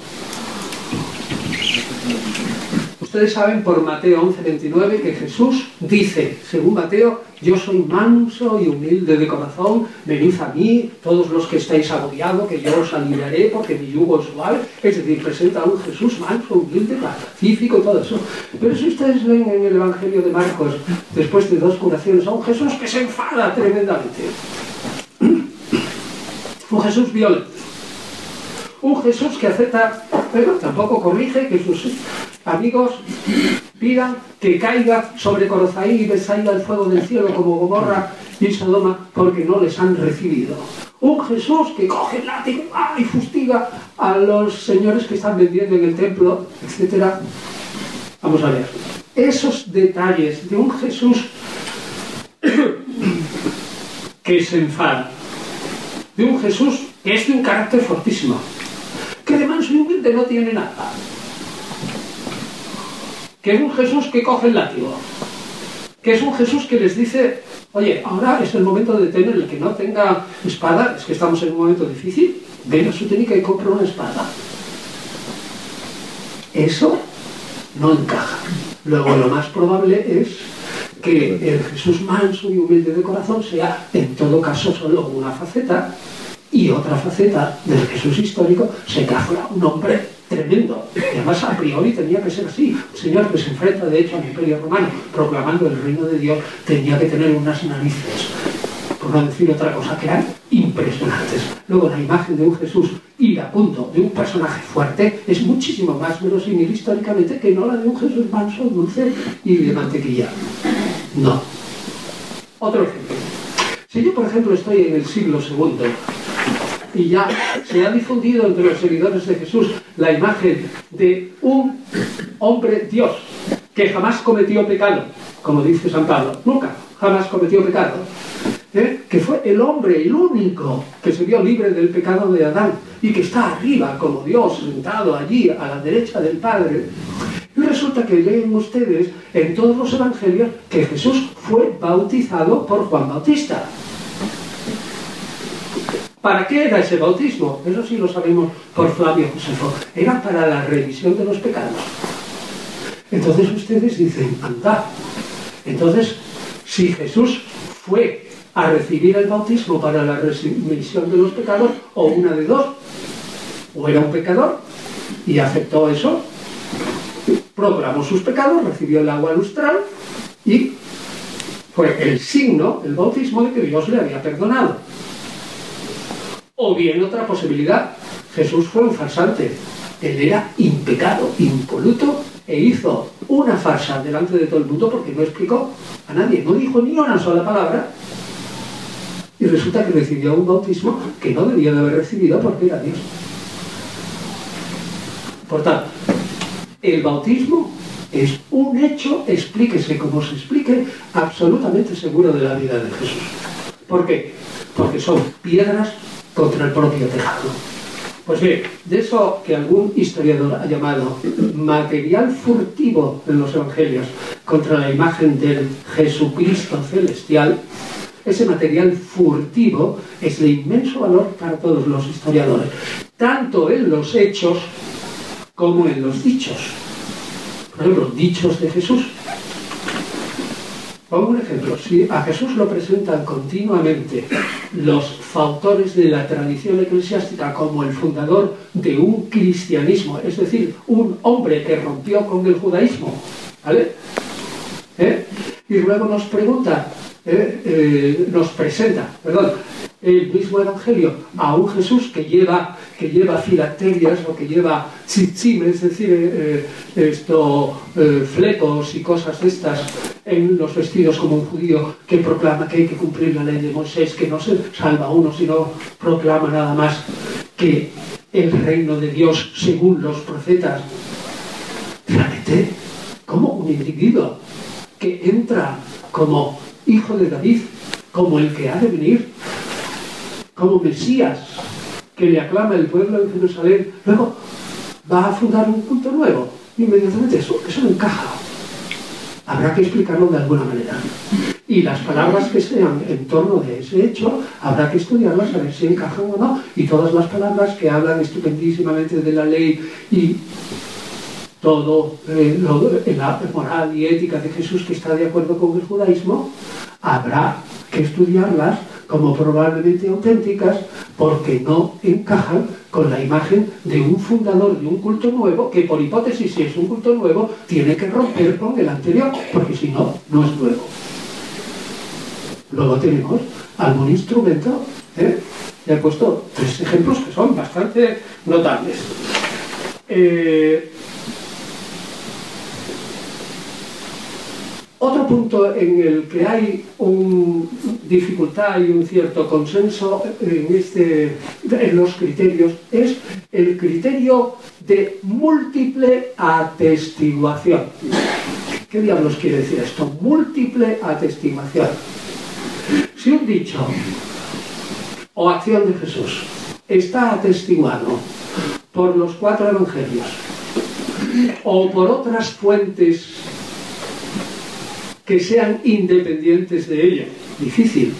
Ustedes saben por Mateo 11:29 que Jesús dice, según Mateo, yo soy manso y humilde de corazón, venid a mí, todos los que estáis agobiados, que yo os aliviaré porque mi yugo es suave. Es decir, presenta a un Jesús manso, humilde, pacífico y todo eso. Pero si ustedes ven en el Evangelio de Marcos, después de dos curaciones, a un Jesús que se enfada tremendamente. Un Jesús violento. Un Jesús que acepta, pero tampoco corrige que sus amigos pidan que caiga sobre Corozaí y Besaida el fuego del cielo como Gomorra y Sodoma porque no les han recibido. Un Jesús que coge el látigo y fustiga a los señores que están vendiendo en el templo, etc. Vamos a ver. Esos detalles de un Jesús que se enfada, de un Jesús que es de un carácter fortísimo, no tiene nada que es un Jesús que coge el látigo, que es un Jesús que les dice, oye, ahora es el momento de tener el que no tenga espada, es que estamos en un momento difícil, venga a su técnica y compra una espada. Eso no encaja. Luego lo más probable es que el Jesús manso y humilde de corazón sea en todo caso solo una faceta y otra faceta del Jesús histórico se fuera un hombre tremendo. Y además a priori tenía que ser así. Un señor que se enfrenta de hecho al imperio romano proclamando el reino de Dios tenía que tener unas narices, por no decir otra cosa, que eran impresionantes. Luego la imagen de un Jesús punto de un personaje fuerte es muchísimo más verosímil históricamente que no la de un Jesús manso, dulce y de mantequilla. No. Otro ejemplo. Si yo, por ejemplo, estoy en el siglo segundo y ya se ha difundido entre los seguidores de Jesús la imagen de un hombre Dios que jamás cometió pecado, como dice San Pablo, nunca, jamás cometió pecado, ¿eh? que fue el hombre, el único que se vio libre del pecado de Adán y que está arriba como Dios, sentado allí a la derecha del Padre. Y resulta que leen ustedes en todos los evangelios que Jesús fue bautizado por Juan Bautista. ¿Para qué era ese bautismo? Eso sí lo sabemos por Flavio Josefo. Era para la remisión de los pecados. Entonces ustedes dicen, anda. Entonces, si Jesús fue a recibir el bautismo para la remisión de los pecados, o una de dos, o era un pecador y aceptó eso, proclamó sus pecados, recibió el agua lustral y fue el signo, el bautismo de que Dios le había perdonado. O bien otra posibilidad, Jesús fue un farsante. Él era impecado, impoluto e hizo una farsa delante de todo el mundo porque no explicó a nadie, no dijo ni una sola palabra. Y resulta que recibió un bautismo que no debía de haber recibido porque era Dios. Por tanto, el bautismo es un hecho, explíquese como se explique, absolutamente seguro de la vida de Jesús. ¿Por qué? Porque son piedras contra el propio tejado. Pues bien, de eso que algún historiador ha llamado material furtivo en los evangelios contra la imagen del Jesucristo celestial, ese material furtivo es de inmenso valor para todos los historiadores, tanto en los hechos como en los dichos. Por ejemplo, dichos de Jesús Pongo un ejemplo. Si a Jesús lo presentan continuamente los fautores de la tradición eclesiástica como el fundador de un cristianismo, es decir, un hombre que rompió con el judaísmo, ¿vale? ¿Eh? Y luego nos pregunta, ¿eh? Eh, nos presenta, perdón, el mismo Evangelio a un Jesús que lleva, que lleva filacterias o que lleva tzitzim, es decir, eh, eh, flecos y cosas de estas en los vestidos como un judío que proclama que hay que cumplir la ley de Moisés, que no se salva uno, sino proclama nada más que el reino de Dios según los profetas. Realmente, como un individuo que entra como hijo de David, como el que ha de venir, como Mesías, que le aclama el pueblo de Jerusalén, luego va a fundar un culto nuevo. Inmediatamente eso, eso encaja. Habrá que explicarlo de alguna manera. Y las palabras que sean en torno de ese hecho, habrá que estudiarlas a ver si encajan o no. Y todas las palabras que hablan estupendísimamente de la ley y todo eh, la moral y ética de Jesús que está de acuerdo con el judaísmo, habrá que estudiarlas como probablemente auténticas porque no encajan con la imagen de un fundador de un culto nuevo que por hipótesis si es un culto nuevo tiene que romper con el anterior porque si no, no es nuevo. Luego tenemos algún instrumento, ¿eh? he puesto tres ejemplos que son bastante notables. Eh, Otro punto en el que hay una dificultad y un cierto consenso en, este, en los criterios es el criterio de múltiple atestiguación. ¿Qué diablos quiere decir esto? Múltiple atestiguación. Si un dicho o acción de Jesús está atestiguado por los cuatro evangelios o por otras fuentes que sean independientes de ella, difícil,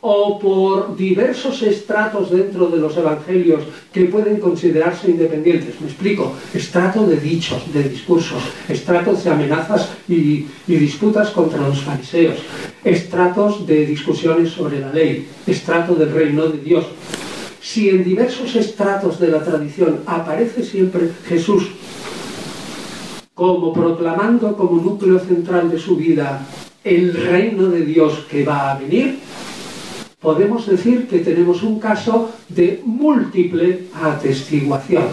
o por diversos estratos dentro de los evangelios que pueden considerarse independientes. Me explico, estrato de dichos, de discursos, estratos de amenazas y, y disputas contra los fariseos, estratos de discusiones sobre la ley, estrato del reino de Dios. Si en diversos estratos de la tradición aparece siempre Jesús como proclamando como núcleo central de su vida el reino de Dios que va a venir, podemos decir que tenemos un caso de múltiple atestiguación,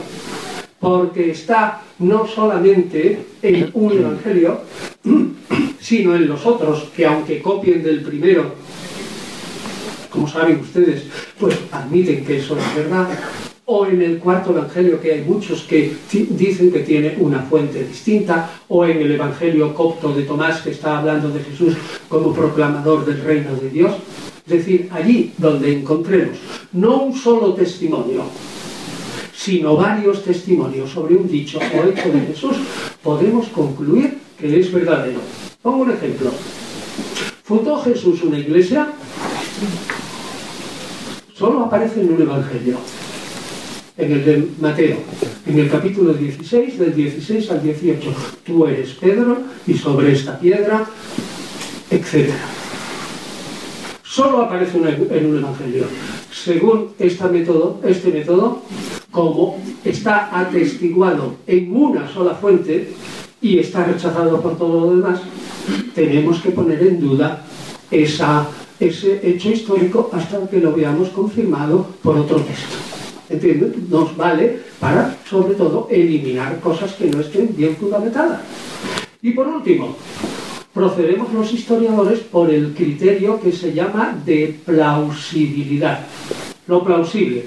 porque está no solamente en un evangelio, sino en los otros, que aunque copien del primero, como saben ustedes, pues admiten que eso es verdad, o en el cuarto evangelio, que hay muchos que dicen que tiene una fuente distinta, o en el evangelio copto de Tomás, que está hablando de Jesús como proclamador del reino de Dios. Es decir, allí donde encontremos no un solo testimonio, sino varios testimonios sobre un dicho o hecho de Jesús, podemos concluir que es verdadero. Pongo un ejemplo. ¿Fundó Jesús una iglesia? Solo aparece en un evangelio en el de Mateo, en el capítulo 16, del 16 al 18. Tú eres Pedro y sobre esta piedra, etc. Solo aparece en un evangelio. Según este método, este método, como está atestiguado en una sola fuente y está rechazado por todo lo demás, tenemos que poner en duda ese hecho histórico hasta que lo veamos confirmado por otro texto. ¿Entiendes? Nos vale para, sobre todo, eliminar cosas que no estén bien fundamentadas. Y por último, procedemos los historiadores por el criterio que se llama de plausibilidad. Lo plausible.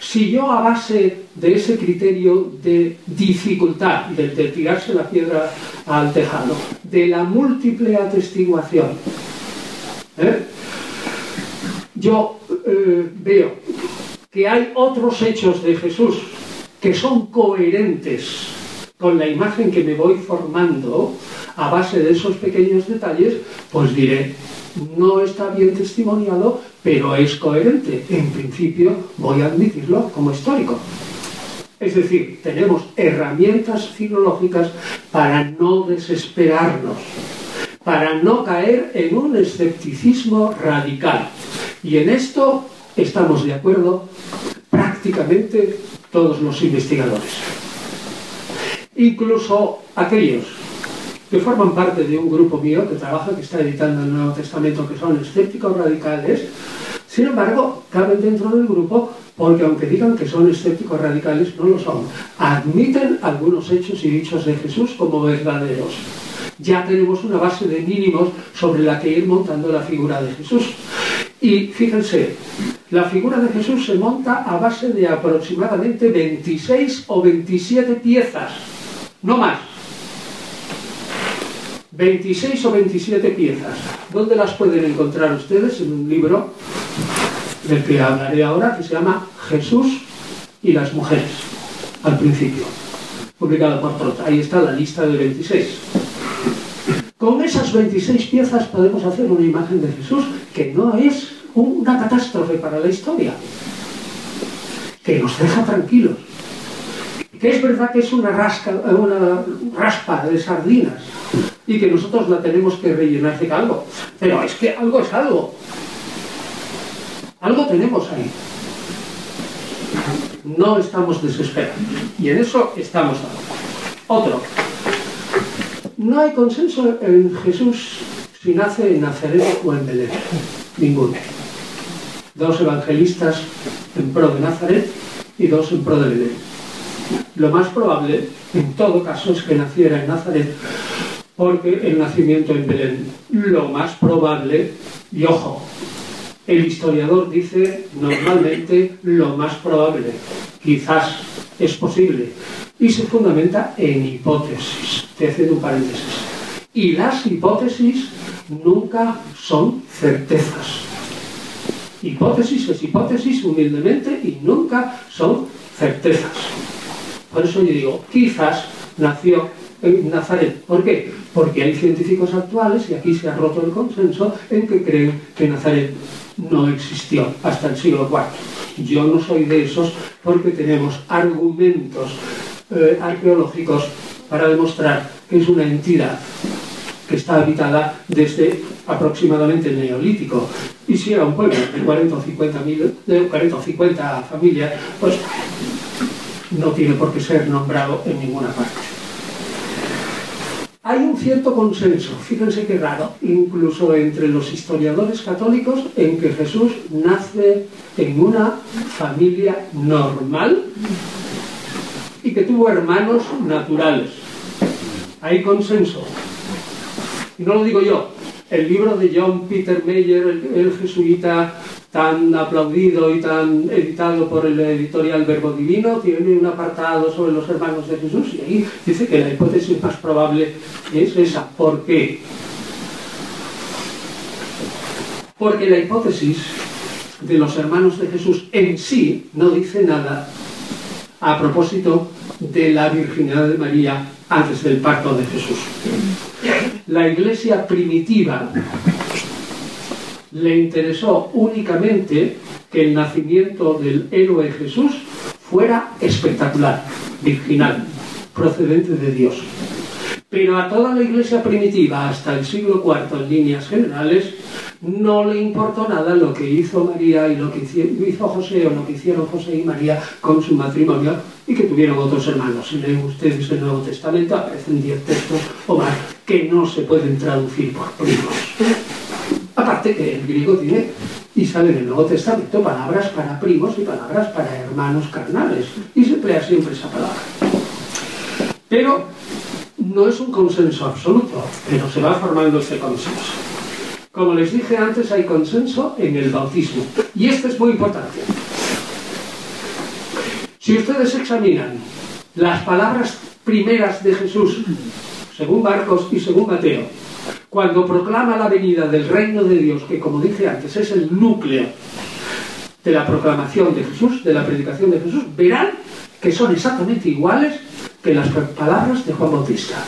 Si yo a base de ese criterio de dificultad, de, tirarse la piedra al tejado, de la múltiple atestiguación, ¿eh? yo eh, veo que hay otros hechos de Jesús que son coherentes con la imagen que me voy formando a base de esos pequeños detalles, pues diré, no está bien testimoniado, pero es coherente. En principio voy a admitirlo como histórico. Es decir, tenemos herramientas filológicas para no desesperarnos, para no caer en un escepticismo radical. Y en esto estamos de acuerdo prácticamente todos los investigadores. Incluso aquellos que forman parte de un grupo mío que trabaja, que está editando el Nuevo Testamento, que son escépticos radicales, Sin embargo, caben dentro del grupo porque aunque digan que son escépticos radicales, no lo son. Admiten algunos hechos y dichos de Jesús como verdaderos. Ya tenemos una base de mínimos sobre la que ir montando la figura de Jesús. Y fíjense, la figura de Jesús se monta a base de aproximadamente 26 o 27 piezas, no más. 26 o 27 piezas. ¿Dónde las pueden encontrar ustedes? En un libro del que hablaré ahora, que se llama Jesús y las mujeres, al principio, publicado por Trota. Ahí está la lista de 26. Con esas 26 piezas podemos hacer una imagen de Jesús que no es una catástrofe para la historia, que nos deja tranquilos, que es verdad que es una, rasca, una raspa de sardinas y que nosotros la tenemos que rellenar de algo, pero es que algo es algo. Algo tenemos ahí. No estamos desesperados. Y en eso estamos Otro. No hay consenso en Jesús si nace en Nazaret o en Belén. Ninguno. Dos evangelistas en pro de Nazaret y dos en pro de Belén. Lo más probable, en todo caso, es que naciera en Nazaret porque el nacimiento en Belén. Lo más probable, y ojo, el historiador dice normalmente lo más probable, quizás es posible, y se fundamenta en hipótesis. Te haciendo un paréntesis. Y las hipótesis nunca son certezas. Hipótesis es hipótesis humildemente y nunca son certezas. Por eso yo digo, quizás nació Nazaret. ¿Por qué? Porque hay científicos actuales, y aquí se ha roto el consenso, en que creen que Nazaret no existió hasta el siglo IV. Yo no soy de esos porque tenemos argumentos eh, arqueológicos para demostrar que es una entidad que está habitada desde aproximadamente el neolítico. Y si era un pueblo de 40 o 50, mil, de 40 o 50 familias, pues no tiene por qué ser nombrado en ninguna parte. Hay un cierto consenso, fíjense qué raro, incluso entre los historiadores católicos, en que Jesús nace en una familia normal y que tuvo hermanos naturales. Hay consenso. Y no lo digo yo. El libro de John Peter Meyer, el, jesuita tan aplaudido y tan editado por el editorial Verbo Divino, tiene un apartado sobre los hermanos de Jesús y ahí dice que la hipótesis más probable es esa. ¿Por qué? Porque la hipótesis de los hermanos de Jesús en sí no dice nada a propósito de la virginidad de María antes del pacto de Jesús. La iglesia primitiva le interesó únicamente que el nacimiento del héroe Jesús fuera espectacular, virginal, procedente de Dios. Pero a toda la iglesia primitiva, hasta el siglo IV en líneas generales, no le importó nada lo que hizo María y lo que hizo José o lo que hicieron José y María con su matrimonio y que tuvieron otros hermanos. Si leen ustedes el Nuevo Testamento, aparecen diez textos o más que no se pueden traducir por primos. Aparte que el griego tiene, y sale en el Nuevo Testamento, palabras para primos y palabras para hermanos carnales. Y se emplea siempre esa palabra. Pero no es un consenso absoluto, pero se va formando ese consenso. Como les dije antes, hay consenso en el bautismo. Y este es muy importante. Si ustedes examinan las palabras primeras de Jesús, según Marcos y según Mateo, cuando proclama la venida del reino de Dios, que como dije antes es el núcleo de la proclamación de Jesús, de la predicación de Jesús, verán que son exactamente iguales que las palabras de Juan Bautista.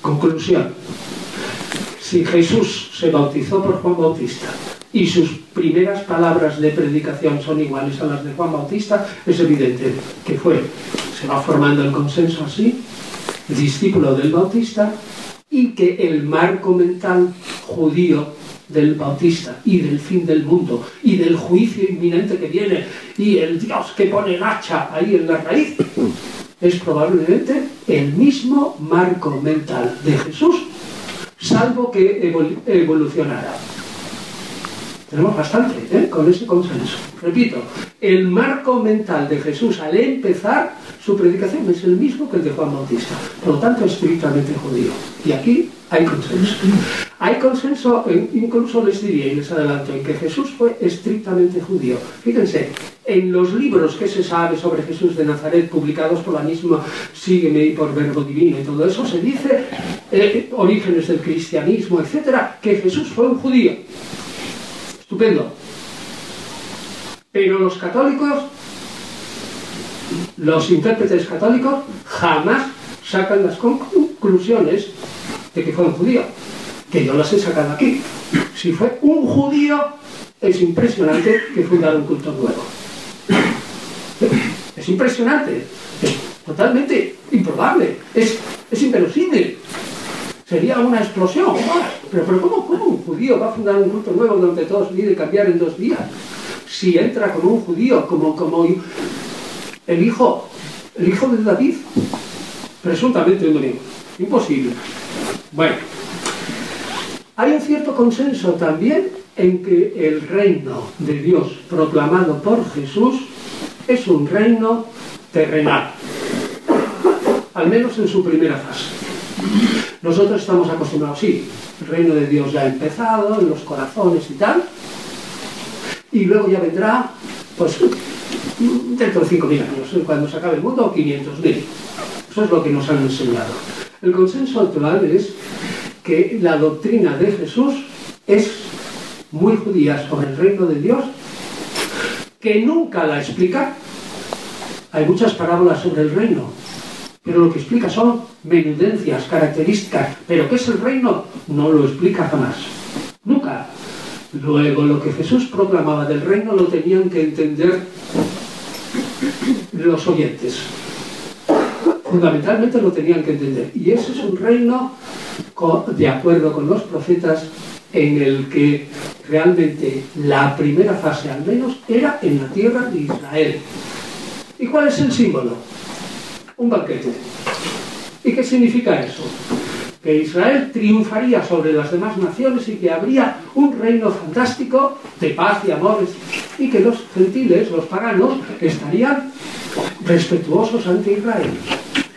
Conclusión. Si Jesús se bautizó por Juan Bautista y sus primeras palabras de predicación son iguales a las de Juan Bautista, es evidente que fue, se va formando el consenso así, discípulo del Bautista, y que el marco mental judío del Bautista y del fin del mundo y del juicio inminente que viene y el Dios que pone el hacha ahí en la raíz es probablemente el mismo marco mental de Jesús, salvo que evolucionara. Tenemos bastante ¿eh? con ese consenso. Repito, el marco mental de Jesús al empezar su predicación es el mismo que el de Juan Bautista, por lo tanto estrictamente judío. Y aquí hay consenso. Hay consenso, incluso les diría y les adelanto, en que Jesús fue estrictamente judío. Fíjense, en los libros que se sabe sobre Jesús de Nazaret, publicados por la misma Sígueme y por Verbo Divino y todo eso, se dice eh, orígenes del cristianismo, etcétera, que Jesús fue un judío. Estupendo. Pero los católicos, los intérpretes católicos, jamás sacan las conclusiones de que fue un judío, que yo las he sacado aquí. Si fue un judío, es impresionante que fundara un culto nuevo. Es impresionante, es totalmente improbable, es, es inverosímil. Sería una explosión. Pero, pero ¿cómo, ¿cómo, un judío va a fundar un culto nuevo donde todo se y cambiar en dos días? Si entra como un judío, como, como el hijo, el hijo de David, presuntamente un domingo. Imposible. Bueno, hay un cierto consenso también en que el reino de Dios proclamado por Jesús es un reino terrenal, al menos en su primera fase. Nosotros estamos acostumbrados, sí, el reino de Dios ya ha empezado en los corazones y tal, y luego ya vendrá, pues, dentro de 5.000 años, cuando se acabe el mundo, 500.000. Eso es lo que nos han enseñado. El consenso actual es que la doctrina de Jesús es muy judía sobre el reino de Dios, que nunca la explica. Hay muchas parábolas sobre el reino, pero lo que explica son menudencias, características. Pero ¿qué es el reino? No lo explica jamás. Nunca. Luego, lo que Jesús proclamaba del reino lo tenían que entender los oyentes. Fundamentalmente lo tenían que entender. Y ese es un reino, de acuerdo con los profetas, en el que realmente la primera fase al menos era en la tierra de Israel. ¿Y cuál es el símbolo? Un banquete. ¿Y qué significa eso? Que Israel triunfaría sobre las demás naciones y que habría un reino fantástico de paz y amor y que los gentiles, los paganos, estarían respetuosos ante Israel.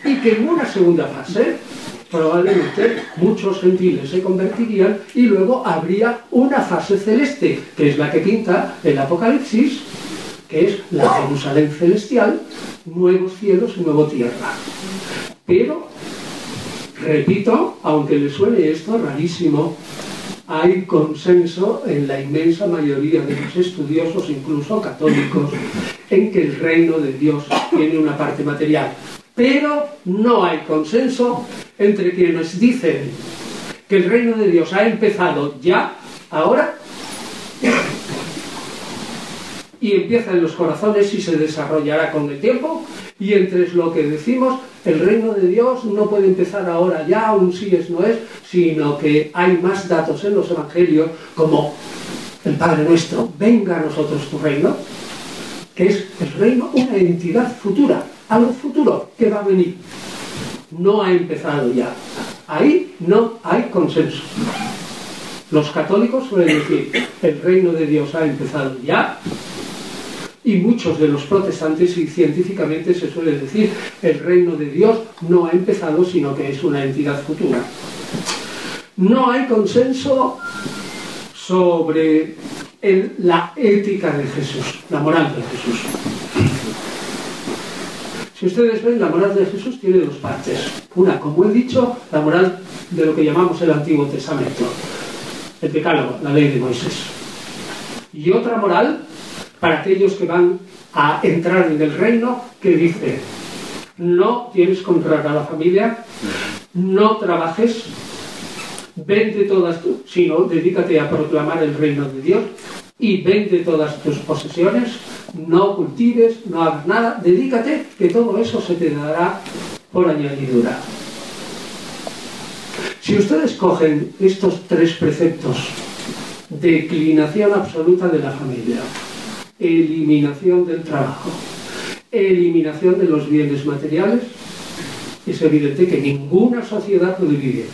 Y que en una segunda fase probablemente muchos gentiles se convertirían y luego habría una fase celeste, que es la que pinta el Apocalipsis, que es la Jerusalén celestial, nuevos cielos y nueva tierra. Pero, repito, aunque le suene esto rarísimo, hay consenso en la inmensa mayoría de los estudiosos, incluso católicos, en que el reino de Dios tiene una parte material. Pero no hay consenso entre quienes dicen que el reino de Dios ha empezado ya, ahora, y empieza en los corazones y se desarrollará con el tiempo, y entre lo que decimos, el reino de Dios no puede empezar ahora ya, un sí es no es, sino que hay más datos en los evangelios como el Padre nuestro, venga a nosotros tu reino, que es el reino una entidad futura, algo futuro que va a venir no ha empezado ya. Ahí no hay consenso. Los católicos suelen decir, el reino de Dios ha empezado ya, y muchos de los protestantes y científicamente se suele decir, el reino de Dios no ha empezado, sino que es una entidad futura. No hay consenso sobre la ética de Jesús, la moral de Jesús. Si ustedes ven, la moral de Jesús tiene dos partes. Una, como he dicho, la moral de lo que llamamos el Antiguo Testamento, el Decálogo, la ley de Moisés. Y otra moral para aquellos que van a entrar en el reino que dice, no tienes honrar a la familia, no trabajes, vende todas tus, sino dedícate a proclamar el reino de Dios y vende todas tus posesiones, no cultives, no hagas nada, dedícate, que todo eso se te dará por añadidura. Si ustedes cogen estos tres preceptos, declinación absoluta de la familia, eliminación del trabajo, eliminación de los bienes materiales, es evidente que ninguna sociedad puede vivir.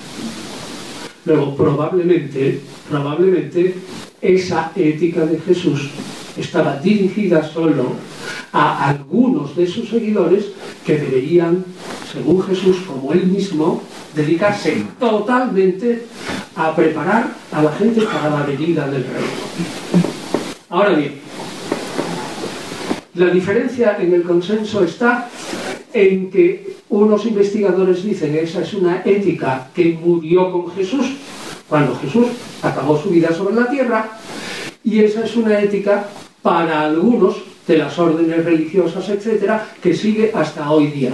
Luego, probablemente, probablemente esa ética de Jesús estaba dirigida solo a algunos de sus seguidores que deberían, según Jesús, como él mismo, dedicarse totalmente a preparar a la gente para la venida del reino. Ahora bien, la diferencia en el consenso está en que unos investigadores dicen que esa es una ética que murió con Jesús, cuando Jesús acabó su vida sobre la tierra, y esa es una ética para algunos de las órdenes religiosas, etcétera, que sigue hasta hoy día.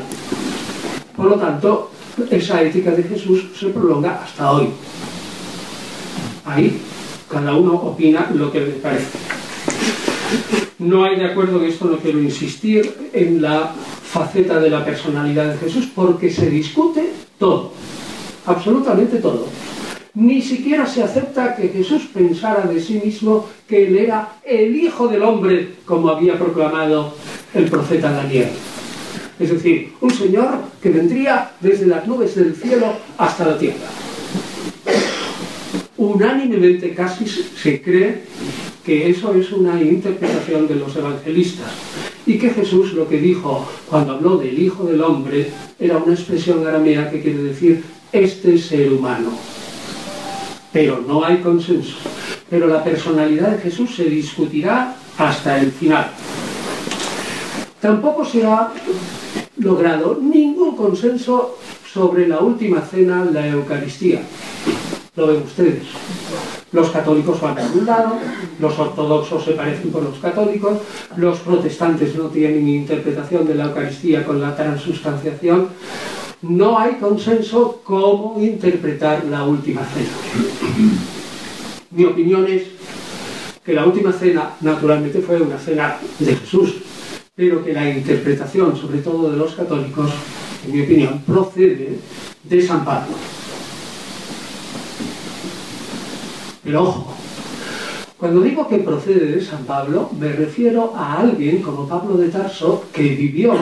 Por lo tanto, esa ética de Jesús se prolonga hasta hoy. Ahí cada uno opina lo que le parece. No hay de acuerdo en esto, no quiero insistir en la faceta de la personalidad de Jesús, porque se discute todo, absolutamente todo. Ni siquiera se acepta que Jesús pensara de sí mismo que él era el Hijo del Hombre, como había proclamado el profeta Daniel. Es decir, un Señor que vendría desde las nubes del cielo hasta la tierra. Unánimemente casi se cree que eso es una interpretación de los evangelistas y que Jesús lo que dijo cuando habló del Hijo del Hombre era una expresión aramea que quiere decir este ser humano. Pero no hay consenso. Pero la personalidad de Jesús se discutirá hasta el final. Tampoco se ha logrado ningún consenso sobre la última cena, la Eucaristía. Lo ven ustedes. Los católicos van a un lado, los ortodoxos se parecen con los católicos, los protestantes no tienen interpretación de la Eucaristía con la transustanciación. No hay consenso cómo interpretar la última cena. Mi opinión es que la última cena naturalmente fue una cena de Jesús, pero que la interpretación, sobre todo de los católicos, en mi opinión, procede de San Pablo. Pero ojo, cuando digo que procede de San Pablo, me refiero a alguien como Pablo de Tarso que vivió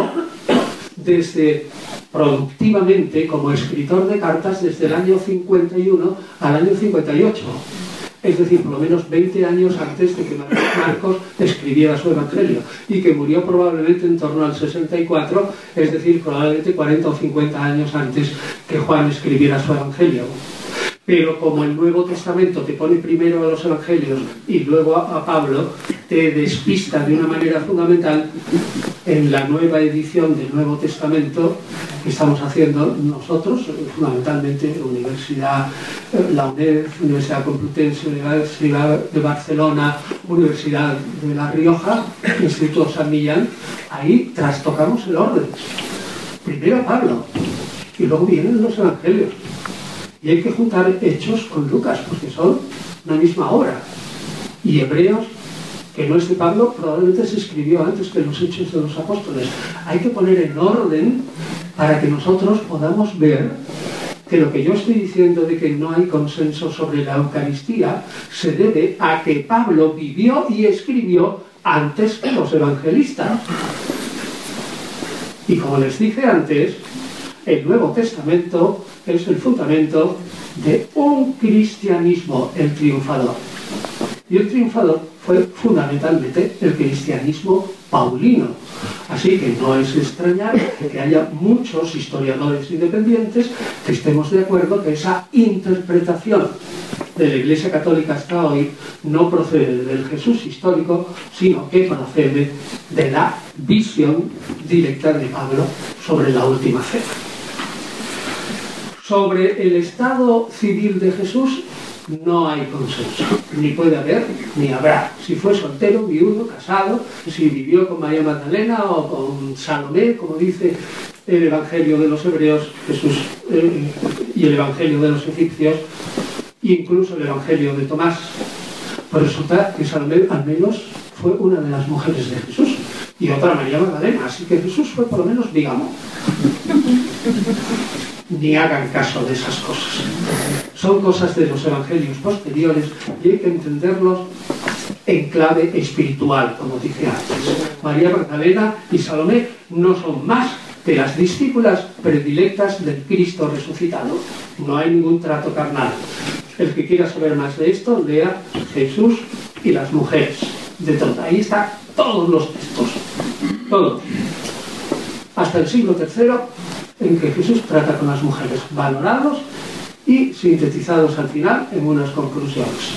desde productivamente como escritor de cartas desde el año 51 al año 58. Es decir, por lo menos 20 años antes de que Marcos escribiera su Evangelio y que murió probablemente en torno al 64, es decir, probablemente 40 o 50 años antes que Juan escribiera su Evangelio. Pero como el Nuevo Testamento te pone primero a los Evangelios y luego a, Pablo, te despista de una manera fundamental en la nueva edición del Nuevo Testamento que estamos haciendo nosotros, fundamentalmente Universidad, eh, la UNED, Universidad Complutense, Universidad de Barcelona, Universidad de La Rioja, Instituto San Millán, ahí trastocamos el orden. Primero Pablo y luego vienen los Evangelios. Y hay que juntar Hechos con Lucas, porque son una misma obra. Y Hebreos, que no es de Pablo, probablemente se escribió antes que los Hechos de los Apóstoles. Hay que poner en orden para que nosotros podamos ver que lo que yo estoy diciendo de que no hay consenso sobre la Eucaristía se debe a que Pablo vivió y escribió antes que los evangelistas. Y como les dije antes, el Nuevo Testamento es el fundamento de un cristianismo, el triunfador. Y el triunfador fue fundamentalmente el cristianismo paulino. Así que no es extrañar que haya muchos historiadores independientes que estemos de acuerdo que esa interpretación de la Iglesia Católica hasta hoy no procede del Jesús histórico, sino que procede de la visión directa de Pablo sobre la última fe sobre el estado civil de Jesús no hay consenso, ni puede haber, ni habrá. Si fue soltero, viudo, casado, si vivió con María Magdalena o con Salomé, como dice el Evangelio de los Hebreos, Jesús eh, y el Evangelio de los Egipcios, incluso el Evangelio de Tomás. Pues resulta que Salomé al menos fue una de las mujeres de Jesús y otra María Magdalena, así que Jesús fue por lo menos digamos ni hagan caso de esas cosas. Son cosas de los evangelios posteriores y hay que entenderlos en clave espiritual, como dije antes. María Magdalena y Salomé no son más que las discípulas predilectas del Cristo resucitado. No hay ningún trato carnal. El que quiera saber más de esto, lea Jesús y las mujeres. De todo. Ahí están todos los textos. Todos. Hasta el siglo III, en que Jesús trata con las mujeres, valorados y sintetizados al final en unas conclusiones.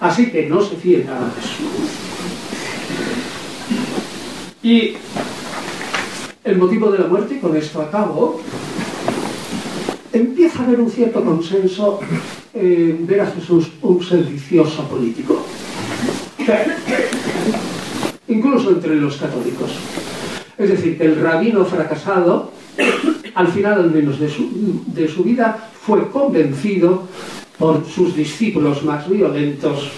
Así que no se fíen nada de eso. Y el motivo de la muerte, con esto acabo, empieza a haber un cierto consenso en ver a Jesús un sedicioso político. Incluso entre los católicos. Es decir, que el rabino fracasado, al final al menos de su, de su vida, fue convencido por sus discípulos más violentos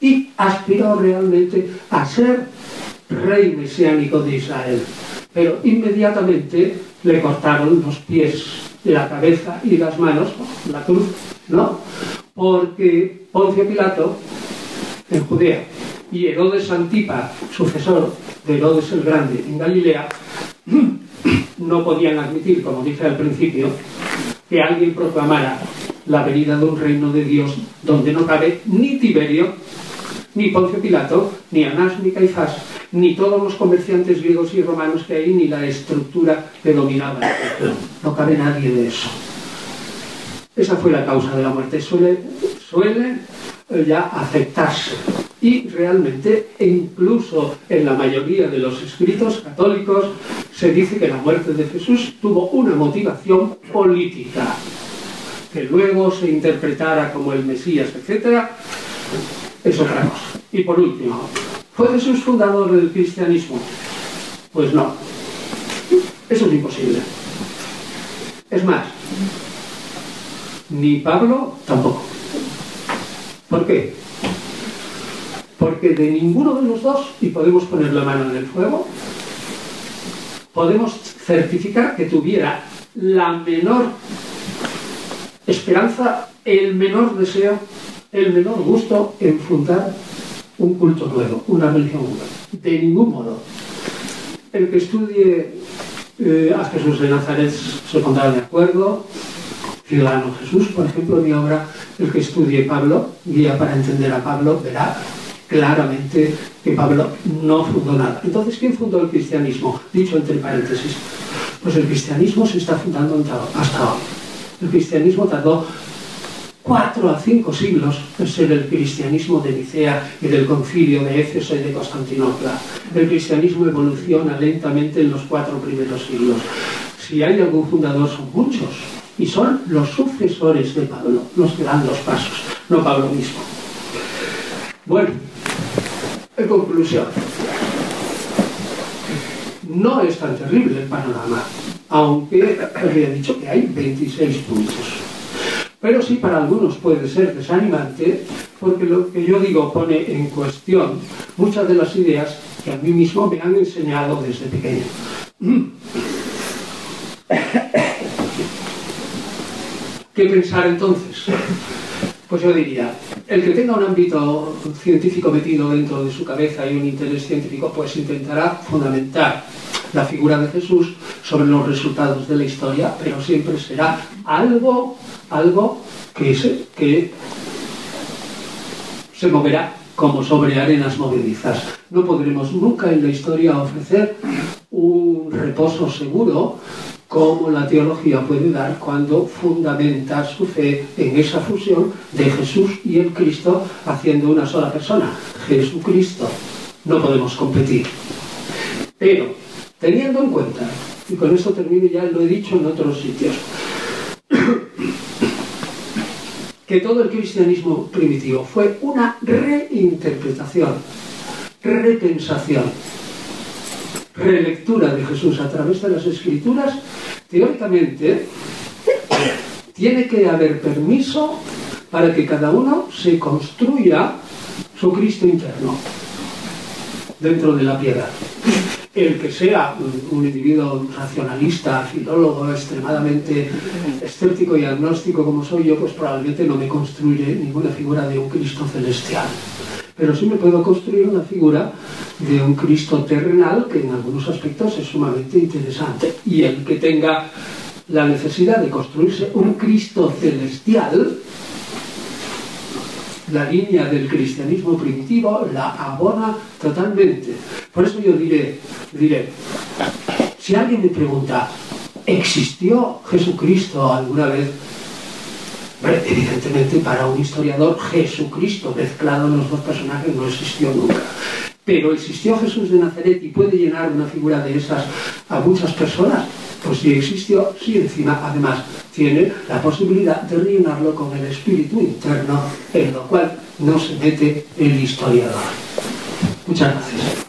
y aspiró realmente a ser rey mesiánico de Israel. Pero inmediatamente le cortaron los pies, la cabeza y las manos, la cruz, ¿no? Porque Poncio Pilato, en Judea, y Herodes Antipa, sucesor de Herodes el Grande en Galilea, no podían admitir, como dije al principio, que alguien proclamara la venida de un reino de Dios donde no cabe ni Tiberio, ni Poncio Pilato, ni Anás, ni Caifás, ni todos los comerciantes griegos y romanos que hay, ni la estructura que dominaba. No cabe nadie de eso. Esa fue la causa de la muerte. Suele, suele ya aceptarse. Y realmente, incluso en la mayoría de los escritos católicos, se dice que la muerte de Jesús tuvo una motivación política. Que luego se interpretara como el Mesías, etc., es otra cosa. Y por último, ¿fue Jesús fundador del cristianismo? Pues no. Eso es imposible. Es más, ni Pablo tampoco. ¿Por qué? Porque de ninguno de los dos, y podemos poner la mano en el fuego, podemos certificar que tuviera la menor esperanza, el menor deseo, el menor gusto en fundar un culto nuevo, una religión nueva. De ningún modo. El que estudie eh, a Jesús de Nazaret se pondrá de acuerdo. Ciudadano Jesús, por ejemplo, mi obra, el que estudie Pablo, guía para entender a Pablo, verá claramente que Pablo no fundó nada. Entonces, ¿quién fundó el cristianismo? Dicho entre paréntesis. Pues el cristianismo se está fundando hasta hoy. El cristianismo tardó cuatro a cinco siglos en ser el cristianismo de Nicea y del concilio de Éfeso y de Constantinopla. El cristianismo evoluciona lentamente en los cuatro primeros siglos. Si hay algún fundador, son muchos. Y son los sucesores de Pablo, los que dan los pasos, no Pablo mismo. Bueno, en conclusión, no es tan terrible el panorama, aunque había dicho que hay 26 puntos. Pero sí para algunos puede ser desanimante, porque lo que yo digo pone en cuestión muchas de las ideas que a mí mismo me han enseñado desde pequeño. ¿Qué pensar entonces? Pues yo diría, el que tenga un ámbito científico metido dentro de su cabeza y un interés científico, pues intentará fundamentar la figura de Jesús sobre los resultados de la historia, pero siempre será algo, algo que se, que se moverá como sobre arenas movedizas. No podremos nunca en la historia ofrecer un reposo seguro como la teología puede dar cuando fundamenta su fe en esa fusión de Jesús y el Cristo haciendo una sola persona, Jesucristo. No podemos competir. Pero, teniendo en cuenta, y con esto termino ya lo he dicho en otros sitios, que todo el cristianismo primitivo fue una reinterpretación, repensación relectura de Jesús a través de las escrituras, teóricamente tiene que haber permiso para que cada uno se construya su Cristo interno dentro de la piedad. El que sea un individuo racionalista, filólogo, extremadamente escéptico y agnóstico como soy yo, pues probablemente no me construiré ninguna figura de un Cristo celestial pero sí me puedo construir una figura de un Cristo terrenal que en algunos aspectos es sumamente interesante. Y el que tenga la necesidad de construirse un Cristo celestial, la línea del cristianismo primitivo la abona totalmente. Por eso yo diré, diré, si alguien me pregunta, ¿existió Jesucristo alguna vez? evidentemente para un historiador Jesucristo mezclado en los dos personajes no existió nunca. Pero existió Jesús de Nazaret y puede llenar una figura de esas a muchas personas. Pues si existió, sí encima además tiene la posibilidad de rellenarlo con el espíritu interno, en lo cual no se mete el historiador. Muchas gracias.